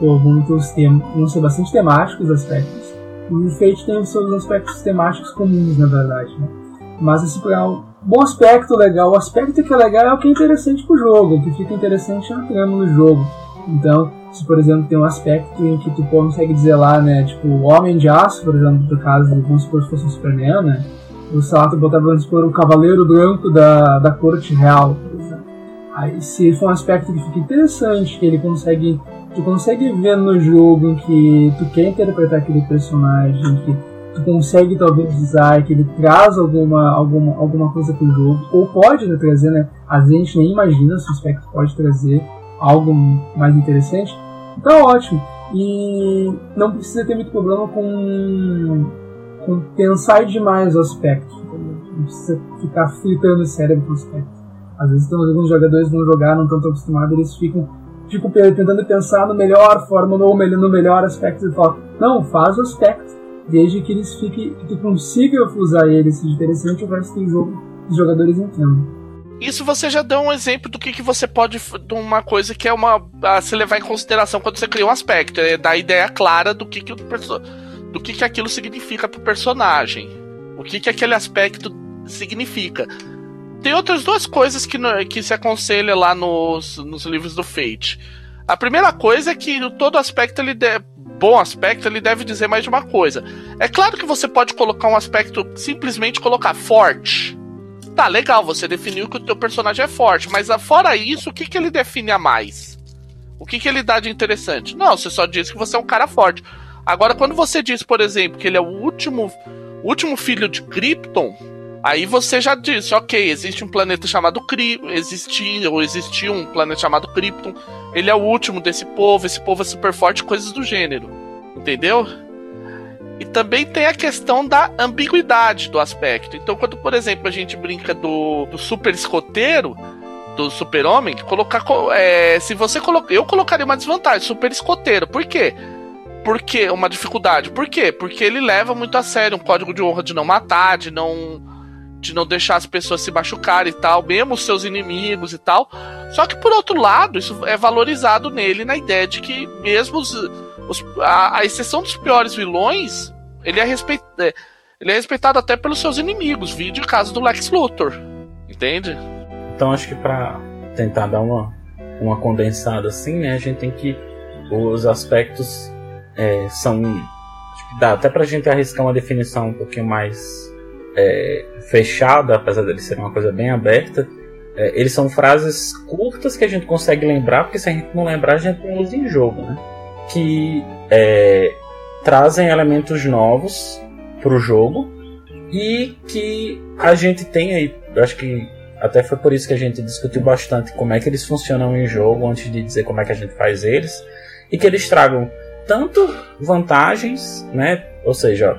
Pô, vão, ter, vão ser bastante temáticos os aspectos. E o Fate tem os seus aspectos temáticos comuns, na verdade. Né? Mas assim, para um bom aspecto legal, o aspecto que é legal é o que é interessante pro jogo, o que fica interessante na trama do jogo. Então, se por exemplo tem um aspecto em que tu consegue dizer lá, né, tipo, o Homem de Aço, por exemplo, no caso, supor se fosse o Superman, né, o tu botava, vamos supor, o Cavaleiro Branco da, da Corte Real, por exemplo. Aí se for um aspecto que fica interessante, que ele consegue tu consegue ver no jogo em que tu quer interpretar aquele personagem, que tu consegue talvez usar, que ele traz alguma, alguma, alguma coisa pro jogo, ou pode né, trazer, né? Às vezes a gente nem imagina se o aspecto pode trazer algo mais interessante. Então ótimo. E não precisa ter muito problema com, com pensar demais o aspecto. Não precisa ficar fritando o cérebro com o aspecto. Às vezes então, alguns jogadores vão jogar, não estão tão acostumados, eles ficam fico tentando pensar no melhor forma, no, no melhor aspecto e falo, não, faz o aspecto, desde que eles fiquem, que tu consiga usar ele, seja interessante, o resto do jogo os jogadores entendam. Isso você já deu um exemplo do que, que você pode. de uma coisa que é uma. a se levar em consideração quando você cria um aspecto. É dar ideia clara do que, que, o, do que, que aquilo significa pro personagem. O que, que aquele aspecto significa. Tem outras duas coisas que, que se aconselha lá nos, nos livros do Fate. A primeira coisa é que todo aspecto ele de, bom aspecto ele deve dizer mais de uma coisa. É claro que você pode colocar um aspecto simplesmente colocar forte. Tá legal, você definiu que o teu personagem é forte, mas fora isso, o que, que ele define a mais? O que, que ele dá de interessante? Não, você só diz que você é um cara forte. Agora, quando você diz, por exemplo, que ele é o último, último filho de Krypton, Aí você já disse, ok, existe um planeta chamado Krypton, existia ou existiu um planeta chamado Krypton, ele é o último desse povo, esse povo é super forte, coisas do gênero. Entendeu? E também tem a questão da ambiguidade do aspecto. Então, quando, por exemplo, a gente brinca do, do super escoteiro, do super-homem, colocar. É, se você colocar. Eu colocaria uma desvantagem, super escoteiro. Por quê? Porque uma dificuldade. Por quê? Porque ele leva muito a sério um código de honra de não matar, de não de não deixar as pessoas se machucarem e tal, mesmo os seus inimigos e tal. Só que por outro lado, isso é valorizado nele na ideia de que mesmo os, os, a, a, exceção dos piores vilões, ele é, respeit, é, ele é respeitado até pelos seus inimigos, vídeo caso do Lex Luthor. Entende? Então acho que para tentar dar uma, uma condensada assim, né, a gente tem que os aspectos é, são dá até pra gente arriscar uma definição um pouquinho mais é, fechada, apesar de ser uma coisa bem aberta, é, eles são frases curtas que a gente consegue lembrar, porque se a gente não lembrar, a gente não usa em jogo, né? Que é, trazem elementos novos para o jogo e que a gente tem aí, acho que até foi por isso que a gente discutiu bastante como é que eles funcionam em jogo antes de dizer como é que a gente faz eles e que eles tragam tanto vantagens, né, ou seja,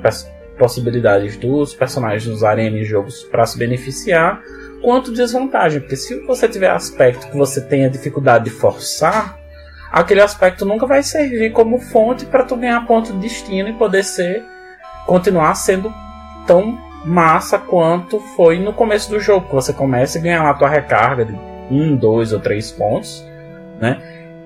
possibilidades dos personagens usarem em jogos para se beneficiar, quanto desvantagem, porque se você tiver aspecto que você tenha dificuldade de forçar, aquele aspecto nunca vai servir como fonte para tu ganhar ponto de destino e poder ser continuar sendo tão massa quanto foi no começo do jogo, você começa a ganhar lá a tua recarga de um, dois ou três pontos, né?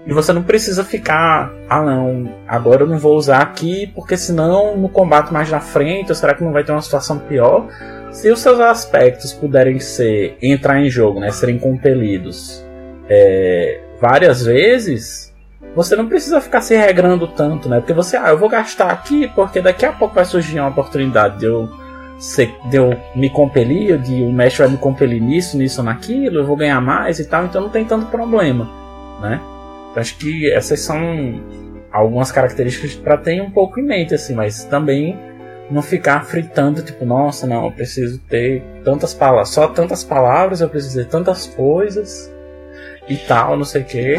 E você não precisa ficar, ah não, agora eu não vou usar aqui, porque senão no combate mais na frente, ou será que não vai ter uma situação pior? Se os seus aspectos puderem ser entrar em jogo, né, serem compelidos é, várias vezes, você não precisa ficar se regrando tanto, né? Porque você, ah, eu vou gastar aqui porque daqui a pouco vai surgir uma oportunidade de eu, ser, de eu me compelir, de o mestre vai me compelir nisso, nisso, naquilo, eu vou ganhar mais e tal, então não tem tanto problema, né? Então, acho que essas são algumas características para ter um pouco em mente, assim, mas também não ficar fritando, tipo, nossa, não, eu preciso ter tantas palavras, só tantas palavras, eu preciso ter tantas coisas e tal, não sei o que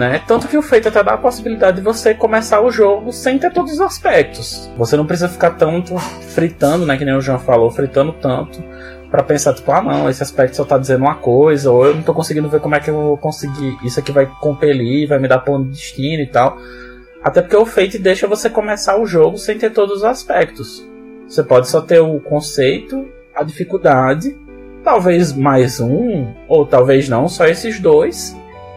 né? Tanto que o Fate até dá a possibilidade de você começar o jogo sem ter todos os aspectos. Você não precisa ficar tanto fritando, né? Que nem o João falou, fritando tanto para pensar, tipo, ah não, esse aspecto só tá dizendo uma coisa, ou eu não tô conseguindo ver como é que eu vou conseguir. Isso aqui vai compelir, vai me dar ponto de destino e tal. Até porque o Fate deixa você começar o jogo sem ter todos os aspectos. Você pode só ter o conceito, a dificuldade, talvez mais um, ou talvez não, só esses dois,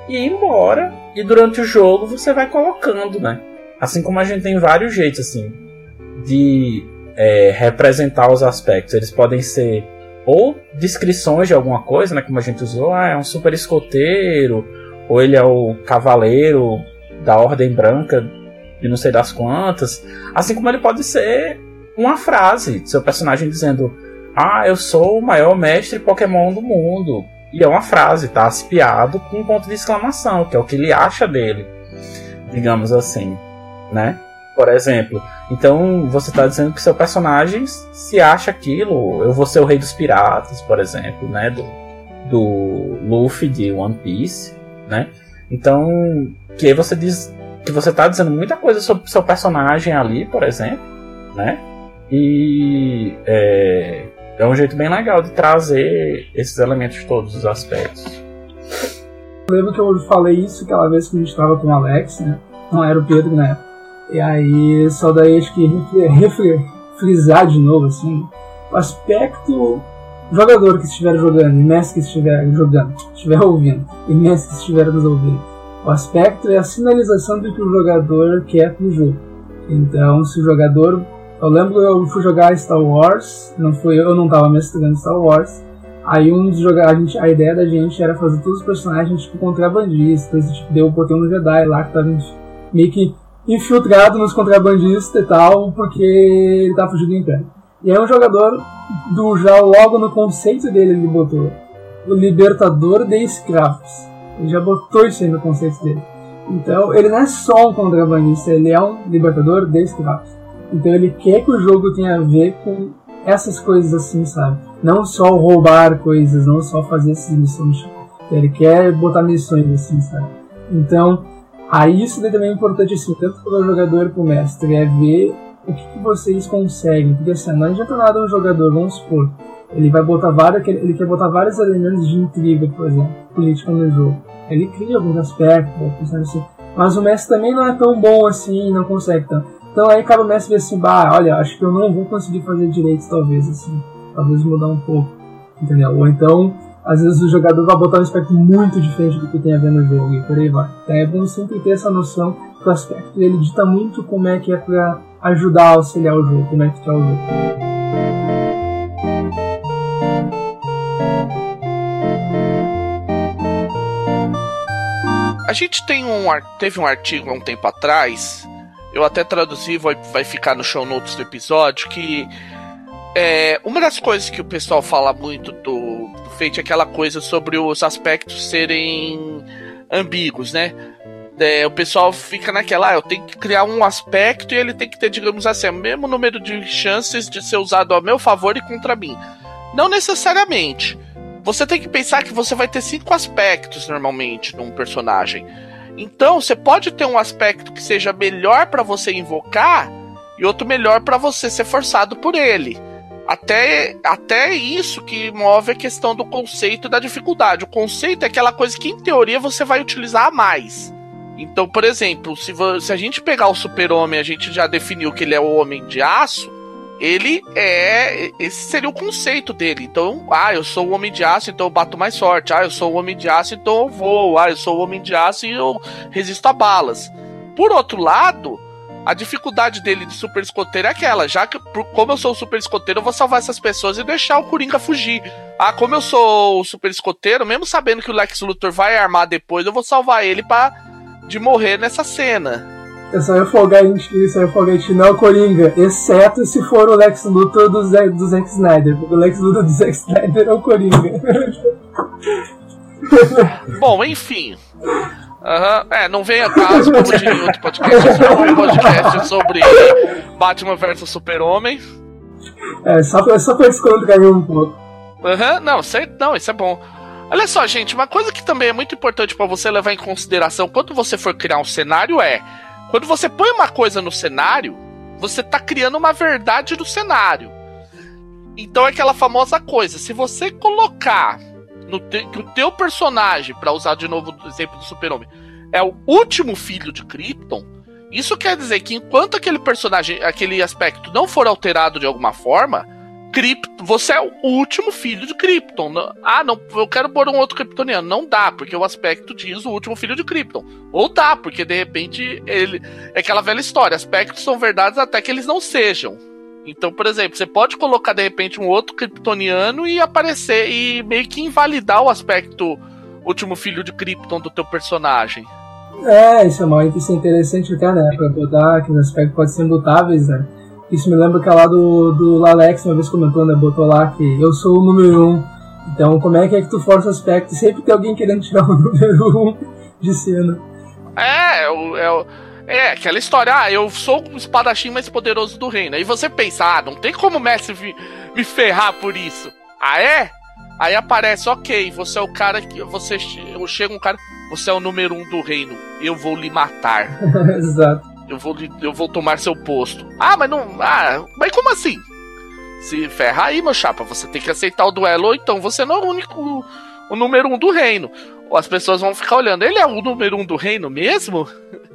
e ir embora e durante o jogo você vai colocando, né? Assim como a gente tem vários jeitos, assim, de é, representar os aspectos. Eles podem ser ou descrições de alguma coisa, né? Como a gente usou, ah, é um super escoteiro, ou ele é o cavaleiro da Ordem Branca de não sei das quantas. Assim como ele pode ser uma frase, seu personagem dizendo: Ah, eu sou o maior mestre Pokémon do mundo. E é uma frase, tá? Aspiado com um ponto de exclamação, que é o que ele acha dele. Digamos assim, né? Por exemplo, então você está dizendo que seu personagem se acha aquilo. Eu vou ser o rei dos piratas, por exemplo, né? Do, do Luffy de One Piece, né? Então, que aí você diz que você está dizendo muita coisa sobre seu personagem ali, por exemplo, né? E é, é um jeito bem legal de trazer esses elementos todos, os aspectos. Eu lembro que eu falei isso aquela vez que a gente estava com o Alex, né? Não era o Pedro época. E aí, só daí acho que refrisar de novo, assim, o aspecto jogador que estiver jogando, e mestre que estiver jogando, estiver ouvindo, e mestre que estiver nos ouvindo. O aspecto é a sinalização do que o jogador quer pro jogo. Então, se o jogador eu lembro eu fui jogar Star Wars, não fui eu, não tava mestrando Star Wars. Aí um dos jogadores, a, a ideia da gente era fazer todos os personagens tipo contrabandistas, tipo, deu botei um Jedi lá que tava meio que infiltrado nos contrabandistas e tal, porque ele tava fugindo do Império. E aí um jogador do já logo no conceito dele ele botou o libertador de escravos. Ele já botou isso aí no conceito dele. Então ele não é só um contrabandista, ele é um libertador de escravos. Então ele quer que o jogo tenha a ver com essas coisas assim, sabe? Não só roubar coisas, não só fazer essas missões. Ele quer botar missões assim, sabe? Então, aí isso também é importante assim, tanto para o jogador como o mestre, é ver o que, que, vocês conseguem. Porque assim, não adianta nada um jogador, vamos supor, ele vai botar várias, ele quer botar vários elementos de intriga, por exemplo, política no jogo. Ele cria alguns aspectos, mas o mestre também não é tão bom assim, não consegue tanto. Então aí acaba o mestre vê assim, bah, olha, acho que eu não vou conseguir fazer direito, talvez, assim. Talvez mudar um pouco. Entendeu? Ou então, às vezes o jogador vai botar um aspecto muito diferente do que tem a ver no jogo e por aí vai. Então é bom sempre ter essa noção que o aspecto dele dita muito como é que é pra ajudar a auxiliar o jogo, como é que tá o jogo. A gente tem um, teve um artigo há um tempo atrás eu até traduzi, vai, vai ficar no show notes do episódio, que é, uma das coisas que o pessoal fala muito do, do Fate é aquela coisa sobre os aspectos serem ambíguos, né? é, o pessoal fica naquela, ah, eu tenho que criar um aspecto e ele tem que ter, digamos assim, o mesmo número de chances de ser usado a meu favor e contra mim. Não necessariamente. Você tem que pensar que você vai ter cinco aspectos normalmente num personagem. Então, você pode ter um aspecto que seja melhor para você invocar e outro melhor para você ser forçado por ele. Até, até isso que move a questão do conceito da dificuldade. O conceito é aquela coisa que, em teoria, você vai utilizar a mais. Então, por exemplo, se, se a gente pegar o super-homem, a gente já definiu que ele é o homem de aço, ele é. Esse seria o conceito dele. Então, ah, eu sou o homem de aço, então eu bato mais forte. Ah, eu sou o homem de aço, então eu vou. Ah, eu sou o homem de aço e eu resisto a balas. Por outro lado, a dificuldade dele de super escoteiro é aquela, já que como eu sou o super escoteiro, eu vou salvar essas pessoas e deixar o Coringa fugir. Ah, como eu sou o super escoteiro, mesmo sabendo que o Lex Luthor vai armar depois, eu vou salvar ele para de morrer nessa cena. Eu só ia folgar em ti, só ia folgar em ti, não é o Coringa, exceto se for o Lex Luthor do, Zack, do Zack Snyder, porque o Lex Luthor do Zack Snyder é o Coringa. Bom, enfim. Uhum. É, não venha caso, como diria outro podcast, um podcast sobre Batman vs Super-Homem. É, só pra, só pra descontrair um pouco. Aham, uhum. não, sei, não, isso é bom. Olha só, gente, uma coisa que também é muito importante para você levar em consideração quando você for criar um cenário é quando você põe uma coisa no cenário, você tá criando uma verdade do cenário. Então é aquela famosa coisa, se você colocar no te, que o teu personagem, para usar de novo o exemplo do Super-Homem, é o último filho de Krypton, isso quer dizer que enquanto aquele personagem, aquele aspecto não for alterado de alguma forma, Krypton, você é o último filho de Krypton. Ah, não, eu quero pôr um outro Kryptoniano. Não dá, porque o aspecto diz o último filho de Krypton. Ou dá, porque de repente ele. É aquela velha história: aspectos são verdades até que eles não sejam. Então, por exemplo, você pode colocar de repente um outro Kryptoniano e aparecer e meio que invalidar o aspecto último filho de Krypton do teu personagem. É, isso é, uma, isso é interessante até, né? Pra botar que os aspectos podem ser mutáveis, né? Isso me lembra que lá do, do Lalex uma vez comentou, né? Botou lá que eu sou o número um. Então, como é que é que tu força aspecto? Sempre tem alguém querendo tirar o número um de cena. É, é, é, é aquela história, ah, eu sou o espadachim mais poderoso do reino. Aí você pensa, ah, não tem como o Messi me, me ferrar por isso. Ah, é? Aí aparece, ok, você é o cara que. Você chega um cara. Você é o número um do reino. Eu vou lhe matar. Exato eu vou, eu vou tomar seu posto. Ah, mas não. Ah, mas como assim? Se ferra aí, meu chapa, você tem que aceitar o duelo, ou então você não é o único. O número um do reino. Ou as pessoas vão ficar olhando, ele é o número um do reino mesmo?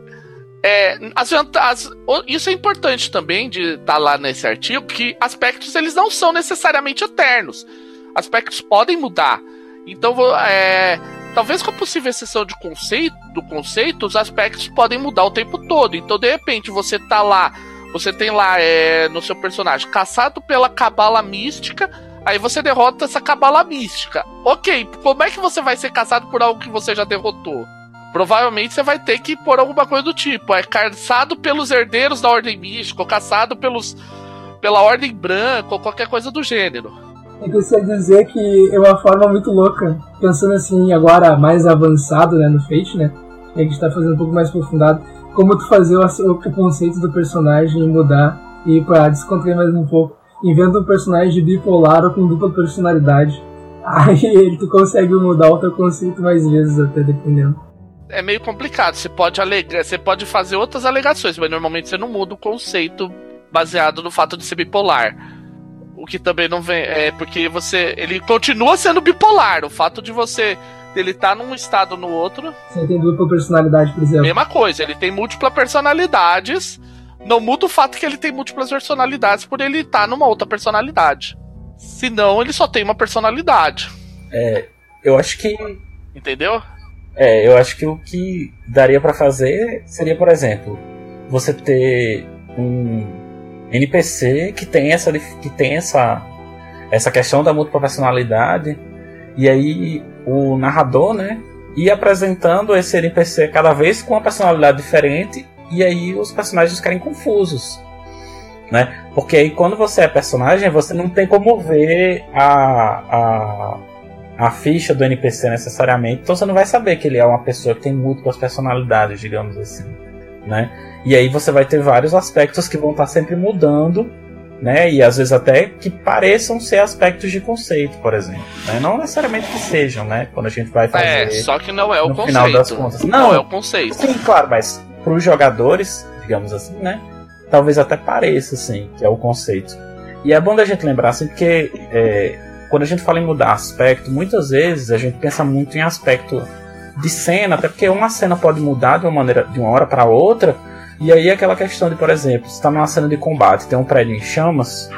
É, as, as, isso é importante também de estar tá lá nesse artigo, que aspectos eles não são necessariamente eternos. Aspectos podem mudar. Então, é, Talvez com a possível exceção de conceito, do conceito, os aspectos podem mudar o tempo todo. Então, de repente, você tá lá, você tem lá é, no seu personagem caçado pela cabala mística, aí você derrota essa cabala mística. Ok, como é que você vai ser caçado por algo que você já derrotou? Provavelmente você vai ter que pôr alguma coisa do tipo, é caçado pelos herdeiros da Ordem Mística, ou caçado pelos pela Ordem Branca, ou qualquer coisa do gênero. Eu preciso dizer que é uma forma muito louca, pensando assim, agora mais avançado né, no Fate, né? A gente tá fazendo um pouco mais aprofundado, como tu fazer o, o conceito do personagem mudar e para descontrair mais um pouco, inventa um personagem bipolar ou com dupla personalidade. Aí ele, tu consegue mudar o teu conceito mais vezes, até dependendo. É meio complicado, você pode alegar, você pode fazer outras alegações, mas normalmente você não muda o conceito baseado no fato de ser bipolar. O que também não vem. É porque você. Ele continua sendo bipolar. O fato de você. Ele tá num estado no outro. Você tem dupla personalidade, por exemplo. Mesma coisa, ele tem múltiplas personalidades. Não muda o fato que ele tem múltiplas personalidades por ele estar tá numa outra personalidade. Senão, ele só tem uma personalidade. É. Eu acho que. Entendeu? É, eu acho que o que daria para fazer seria, por exemplo, você ter um NPC que tem essa que tem essa essa questão da múltipla personalidade e aí o narrador, né, ia apresentando esse NPC cada vez com uma personalidade diferente e aí os personagens ficarem confusos, né? Porque aí quando você é personagem você não tem como ver a, a, a ficha do NPC necessariamente, então você não vai saber que ele é uma pessoa que tem múltiplas personalidades, digamos assim, né? E aí você vai ter vários aspectos que vão estar sempre mudando, né? E às vezes até que pareçam ser aspectos de conceito, por exemplo, né? Não necessariamente que sejam, né? Quando a gente vai fazer. É, só que não é o no conceito. final das contas. Não, Não, é o conceito. Sim, claro, mas para os jogadores, digamos assim, né? Talvez até pareça, assim, que é o conceito. E é bom da gente lembrar, assim, porque é, quando a gente fala em mudar aspecto, muitas vezes a gente pensa muito em aspecto de cena, até porque uma cena pode mudar de uma maneira, de uma hora para outra. E aí aquela questão de, por exemplo, está numa cena de combate, tem um prédio em chamas,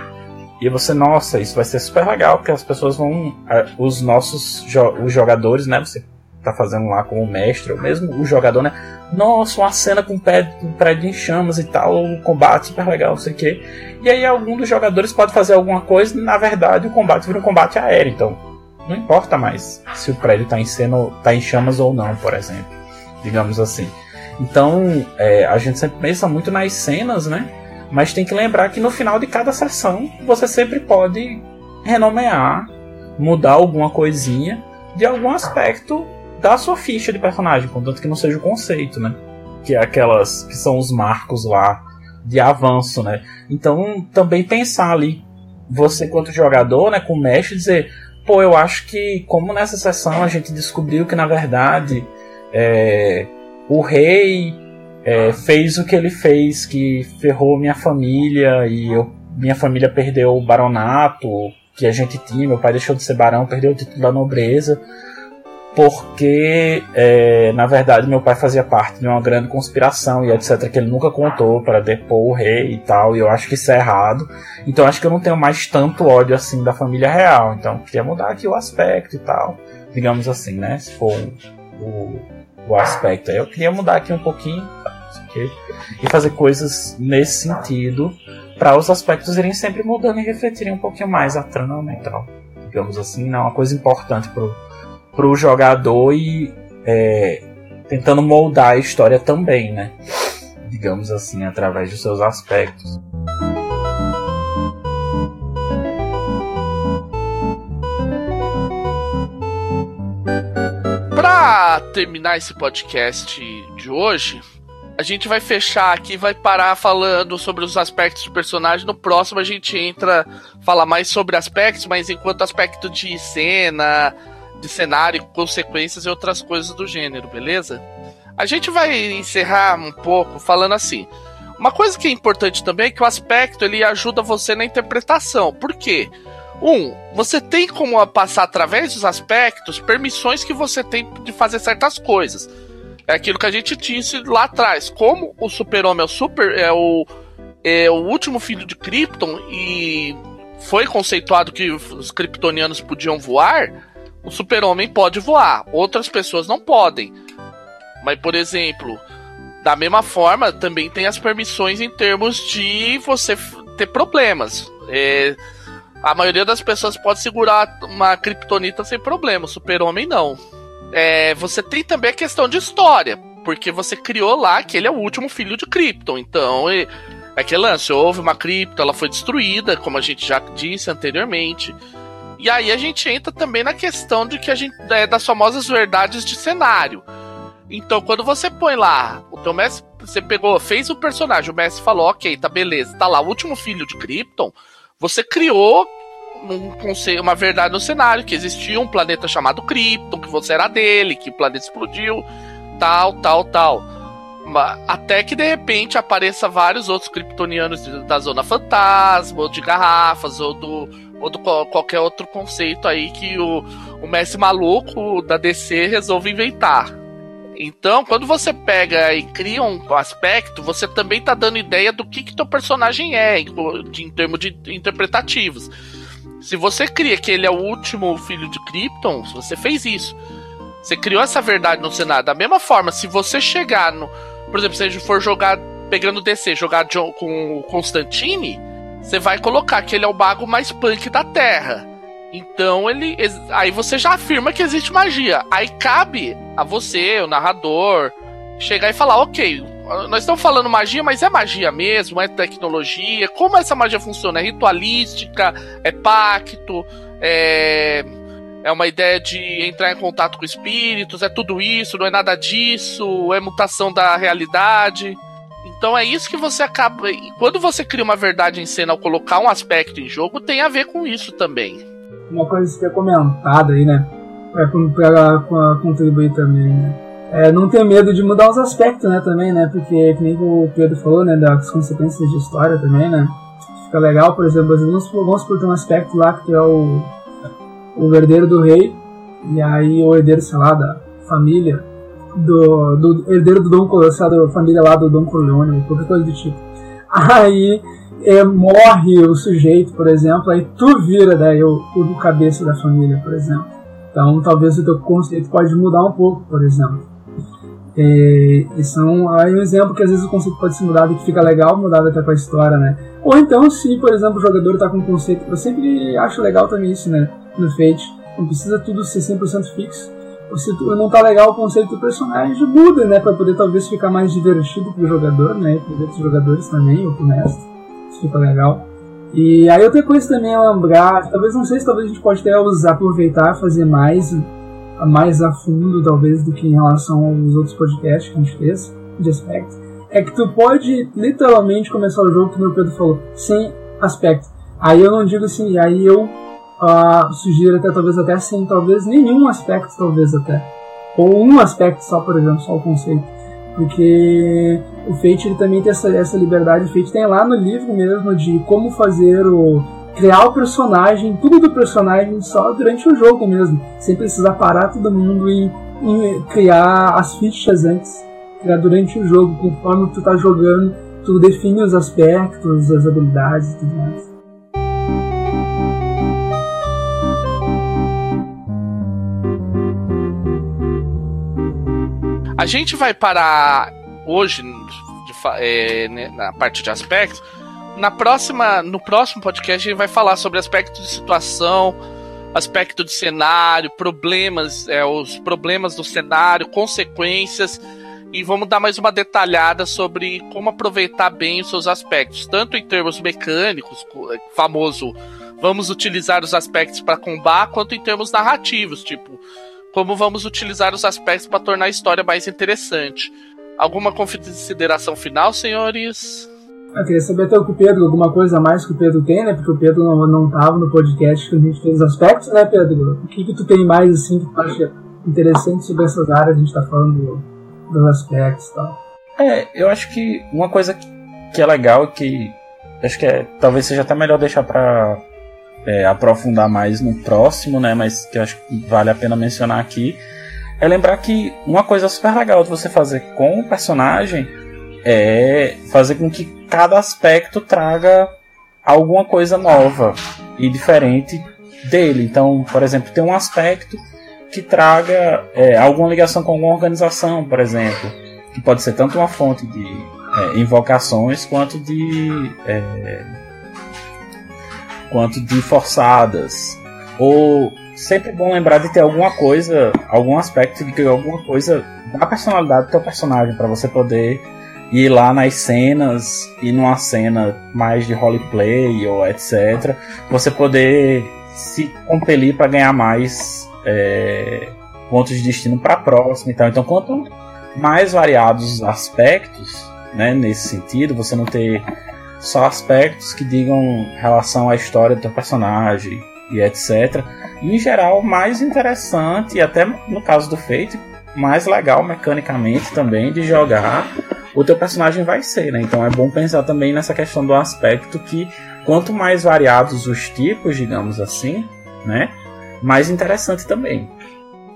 e você, nossa, isso vai ser super legal, porque as pessoas vão. eh, Os nossos jo- os jogadores, né? Você tá fazendo lá com o mestre, ou mesmo o jogador, né? Nossa, uma cena com um prédio em chamas e tal, um combate super legal, não sei o quê. E aí algum dos jogadores pode fazer alguma coisa, na verdade o combate vira um combate aéreo, então não importa mais se o prédio tá em tá em chamas ou não, por exemplo. Digamos assim. Então, é, a gente sempre pensa muito nas cenas, né? Mas tem que lembrar que no final de cada sessão você sempre pode renomear, mudar alguma coisinha de algum aspecto da sua ficha de personagem, contanto que não seja o conceito, né? Que é aquelas que são os marcos lá de avanço, né? Então também pensar ali, você quanto jogador, né, com o mestre, dizer, pô, eu acho que como nessa sessão a gente descobriu que na verdade é, o rei é, fez o que ele fez, que ferrou minha família e eu, minha família perdeu o baronato que a gente tinha, meu pai deixou de ser barão, perdeu o título da nobreza, porque é, na verdade meu pai fazia parte de uma grande conspiração e etc que ele nunca contou para depor o rei e tal, e eu acho que isso é errado. Então acho que eu não tenho mais tanto ódio assim da família real, então queria mudar aqui o aspecto e tal, digamos assim, né? Se for o, o aspecto, eu queria mudar aqui um pouquinho e fazer coisas nesse sentido para os aspectos irem sempre mudando e refletirem um pouquinho mais a trama e tal. Digamos assim, não é uma coisa importante pro, pro jogador e é, tentando moldar a história também, né? Digamos assim, através dos seus aspectos. Pra terminar esse podcast de hoje, a gente vai fechar aqui, vai parar falando sobre os aspectos do personagem. No próximo a gente entra falar mais sobre aspectos, mas enquanto aspecto de cena, de cenário, consequências e outras coisas do gênero, beleza? A gente vai encerrar um pouco falando assim. Uma coisa que é importante também é que o aspecto ele ajuda você na interpretação. Por quê? Um, você tem como passar através dos aspectos permissões que você tem de fazer certas coisas. É aquilo que a gente disse lá atrás. Como o super-homem é o super. É o, é o último filho de Krypton e foi conceituado que os kryptonianos podiam voar, o super-homem pode voar. Outras pessoas não podem. Mas, por exemplo, da mesma forma, também tem as permissões em termos de você ter problemas. É, a maioria das pessoas pode segurar uma kryptonita sem problema, o super-homem não. É, você tem também a questão de história, porque você criou lá que ele é o último filho de Krypton, então é, é aquele lance, houve uma Krypton, ela foi destruída, como a gente já disse anteriormente. E aí a gente entra também na questão de que a gente é, das famosas verdades de cenário. Então, quando você põe lá, o teu mestre, você pegou, fez o personagem, o mestre falou, ok, tá beleza, tá lá, o último filho de Krypton, você criou um conceito, uma verdade no cenário, que existia um planeta chamado Krypton, que você era dele, que o planeta explodiu, tal, tal, tal. Até que de repente apareça vários outros kryptonianos da Zona Fantasma, ou de garrafas, ou do, ou do qual- qualquer outro conceito aí que o, o mestre maluco da DC resolve inventar. Então, quando você pega e cria um aspecto, você também tá dando ideia do que que teu personagem é, em, em termos de interpretativos. Se você cria que ele é o último filho de Krypton, você fez isso. Você criou essa verdade no cenário. Da mesma forma, se você chegar no. Por exemplo, se a gente for jogar, pegando DC, jogar com o Constantine, você vai colocar que ele é o mago mais punk da Terra. Então ele. Aí você já afirma que existe magia. Aí cabe a você, o narrador, chegar e falar, ok, nós estamos falando magia, mas é magia mesmo, é tecnologia. Como essa magia funciona? É ritualística, é pacto, é. É uma ideia de entrar em contato com espíritos, é tudo isso, não é nada disso, é mutação da realidade. Então é isso que você acaba. E quando você cria uma verdade em cena ao colocar um aspecto em jogo, tem a ver com isso também. Uma coisa que é comentada aí, né? Pra, pra, contribuir também, né? É, não ter medo de mudar os aspectos, né, também, né? Porque, que nem o Pedro falou, né, das consequências de história também, né? Fica legal, por exemplo, vamos, vamos por ter um aspecto lá que é o o herdeiro do rei, e aí o herdeiro, sei lá, da família, do, do herdeiro do Dom Corleone, da família lá do Dom Corleone, qualquer coisa do tipo. Aí é, morre o sujeito, por exemplo, aí tu vira daí o, o cabeça da família, por exemplo. Então talvez o teu conceito pode mudar um pouco, por exemplo. É, são aí um exemplo que às vezes o conceito pode ser mudado e que fica legal, mudado até com a história, né? Ou então, se, por exemplo, o jogador está com um conceito, eu sempre acho legal também isso, né? No Fate, não precisa tudo ser 100% fixo. Se não tá legal o conceito do personagem, muda, né? Pra poder talvez ficar mais divertido pro jogador, né? Para outros jogadores também, ou pro mestre. Isso fica legal. E aí outra coisa também é lembrar, talvez não sei se talvez a gente pode até usar, aproveitar, fazer mais mais a fundo, talvez, do que em relação aos outros podcasts que a gente fez de aspectos, é que tu pode literalmente começar o jogo, que o Pedro falou, sem aspecto. Aí eu não digo assim, aí eu uh, sugiro até talvez até sem talvez nenhum aspecto, talvez até. Ou um aspecto só, por exemplo, só o conceito. Porque o Fate ele também tem essa, essa liberdade. O Fate tem lá no livro mesmo de como fazer o criar o personagem, tudo do personagem só durante o jogo mesmo, sem precisar parar todo mundo e, e criar as fichas antes, criar durante o jogo, conforme tu tá jogando, tu define os aspectos, as habilidades e tudo mais. A gente vai parar hoje de, é, né, na parte de aspectos. Na próxima, no próximo podcast a gente vai falar sobre aspecto de situação, aspecto de cenário, problemas, é, os problemas do cenário, consequências. E vamos dar mais uma detalhada sobre como aproveitar bem os seus aspectos, tanto em termos mecânicos, famoso vamos utilizar os aspectos para combar, quanto em termos narrativos, tipo como vamos utilizar os aspectos para tornar a história mais interessante. Alguma consideração final, senhores? Eu queria saber até com o Pedro alguma coisa a mais que o Pedro tem, né? Porque o Pedro não, não tava no podcast que a gente fez os aspectos, né, Pedro? O que, que tu tem mais, assim, que tu acha interessante sobre essas áreas? A gente tá falando dos aspectos e tal. É, eu acho que uma coisa que é legal, que acho que é, talvez seja até melhor deixar pra é, aprofundar mais no próximo, né? Mas que eu acho que vale a pena mencionar aqui, é lembrar que uma coisa super legal de você fazer com o personagem é fazer com que cada aspecto traga alguma coisa nova e diferente dele. Então, por exemplo, tem um aspecto que traga é, alguma ligação com alguma organização, por exemplo, que pode ser tanto uma fonte de é, invocações quanto de é, quanto de forçadas. Ou sempre bom lembrar de ter alguma coisa, algum aspecto de alguma coisa da personalidade do teu personagem para você poder ir lá nas cenas e numa cena mais de roleplay ou etc, você poder se compelir para ganhar mais é, pontos de destino para a próxima e tal. Então, quanto mais variados os aspectos, né, nesse sentido, você não ter só aspectos que digam relação à história do personagem e etc. E, em geral, mais interessante e até no caso do Fate, mais legal mecanicamente também de jogar o teu personagem vai ser, né? Então é bom pensar também nessa questão do aspecto que quanto mais variados os tipos, digamos assim, né? Mais interessante também.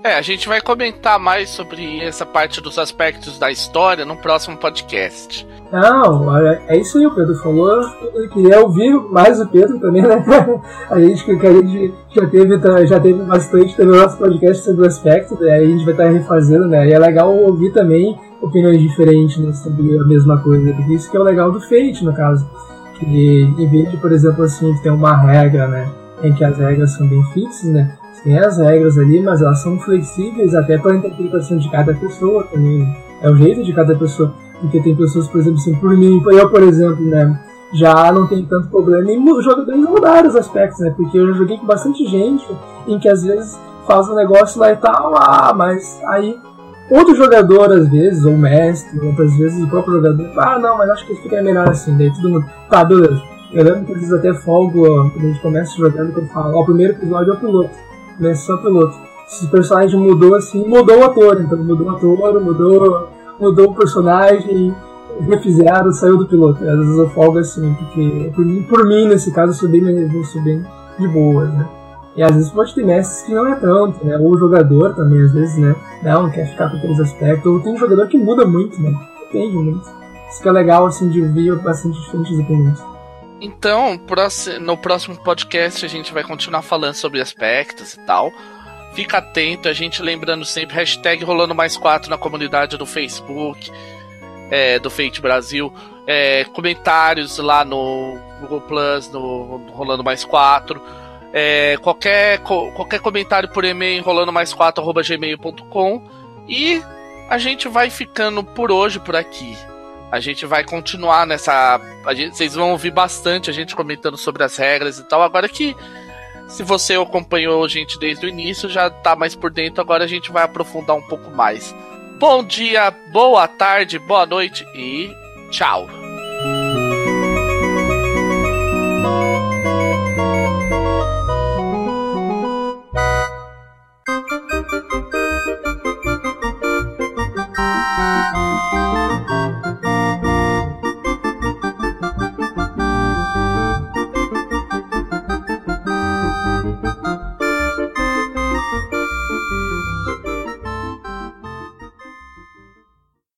É, a gente vai comentar mais sobre essa parte dos aspectos da história no próximo podcast. Não, é isso aí, o Pedro falou. Eu queria ouvir mais o Pedro também, né? A gente, que a gente já teve, já teve bastante também o nosso podcast sobre o aspecto, né? aí a gente vai estar refazendo, né? E é legal ouvir também opiniões diferentes né, sobre a mesma coisa. Porque isso que é o legal do Fate, no caso. Que em vez de, por exemplo, assim, ter uma regra, né? Em que as regras são bem fixas, né? Tem as regras ali, mas elas são flexíveis até para a interpretação de cada pessoa também. É o jeito de cada pessoa. Porque tem pessoas, por exemplo, assim, por mim, eu, por exemplo, né? Já não tem tanto problema em jogadores mudaram os aspectos, né? Porque eu já joguei com bastante gente em que às vezes faz um negócio lá e tal, ah, mas aí outro jogador às vezes, ou mestre, outras vezes o próprio jogador, ah não, mas acho que fica melhor assim, daí todo mundo, tá, beleza. Eu lembro que eles até folgo quando a gente começa jogando, quando fala, ó, o primeiro episódio é o piloto, começa só piloto. Se o personagem mudou assim, mudou o ator, então mudou o ator, mudou, mudou o personagem, refizeram, saiu do piloto. Às vezes eu folgo assim, porque por mim, por mim nesse caso, eu sou bem, eu sou bem de boas, né? E às vezes pode ter mestres que não é tanto, né? Ou o jogador também, às vezes, né? Não, quer ficar com aqueles aspectos. Ou tem um jogador que muda muito, né? Depende muito. Isso que é legal, assim, de ver bastante diferentes opiniões. Então, no próximo podcast a gente vai continuar falando sobre aspectos e tal. Fica atento, a gente lembrando sempre, hashtag rolando mais quatro na comunidade do Facebook, é, do Fate Brasil. É, comentários lá no Google Plus, no, Rolando Mais 4. É, qualquer, qualquer comentário por e-mail rolando mais 4 gmail.com e a gente vai ficando por hoje por aqui. A gente vai continuar nessa. Gente, vocês vão ouvir bastante a gente comentando sobre as regras e tal. Agora que se você acompanhou a gente desde o início, já tá mais por dentro, agora a gente vai aprofundar um pouco mais. Bom dia, boa tarde, boa noite e tchau!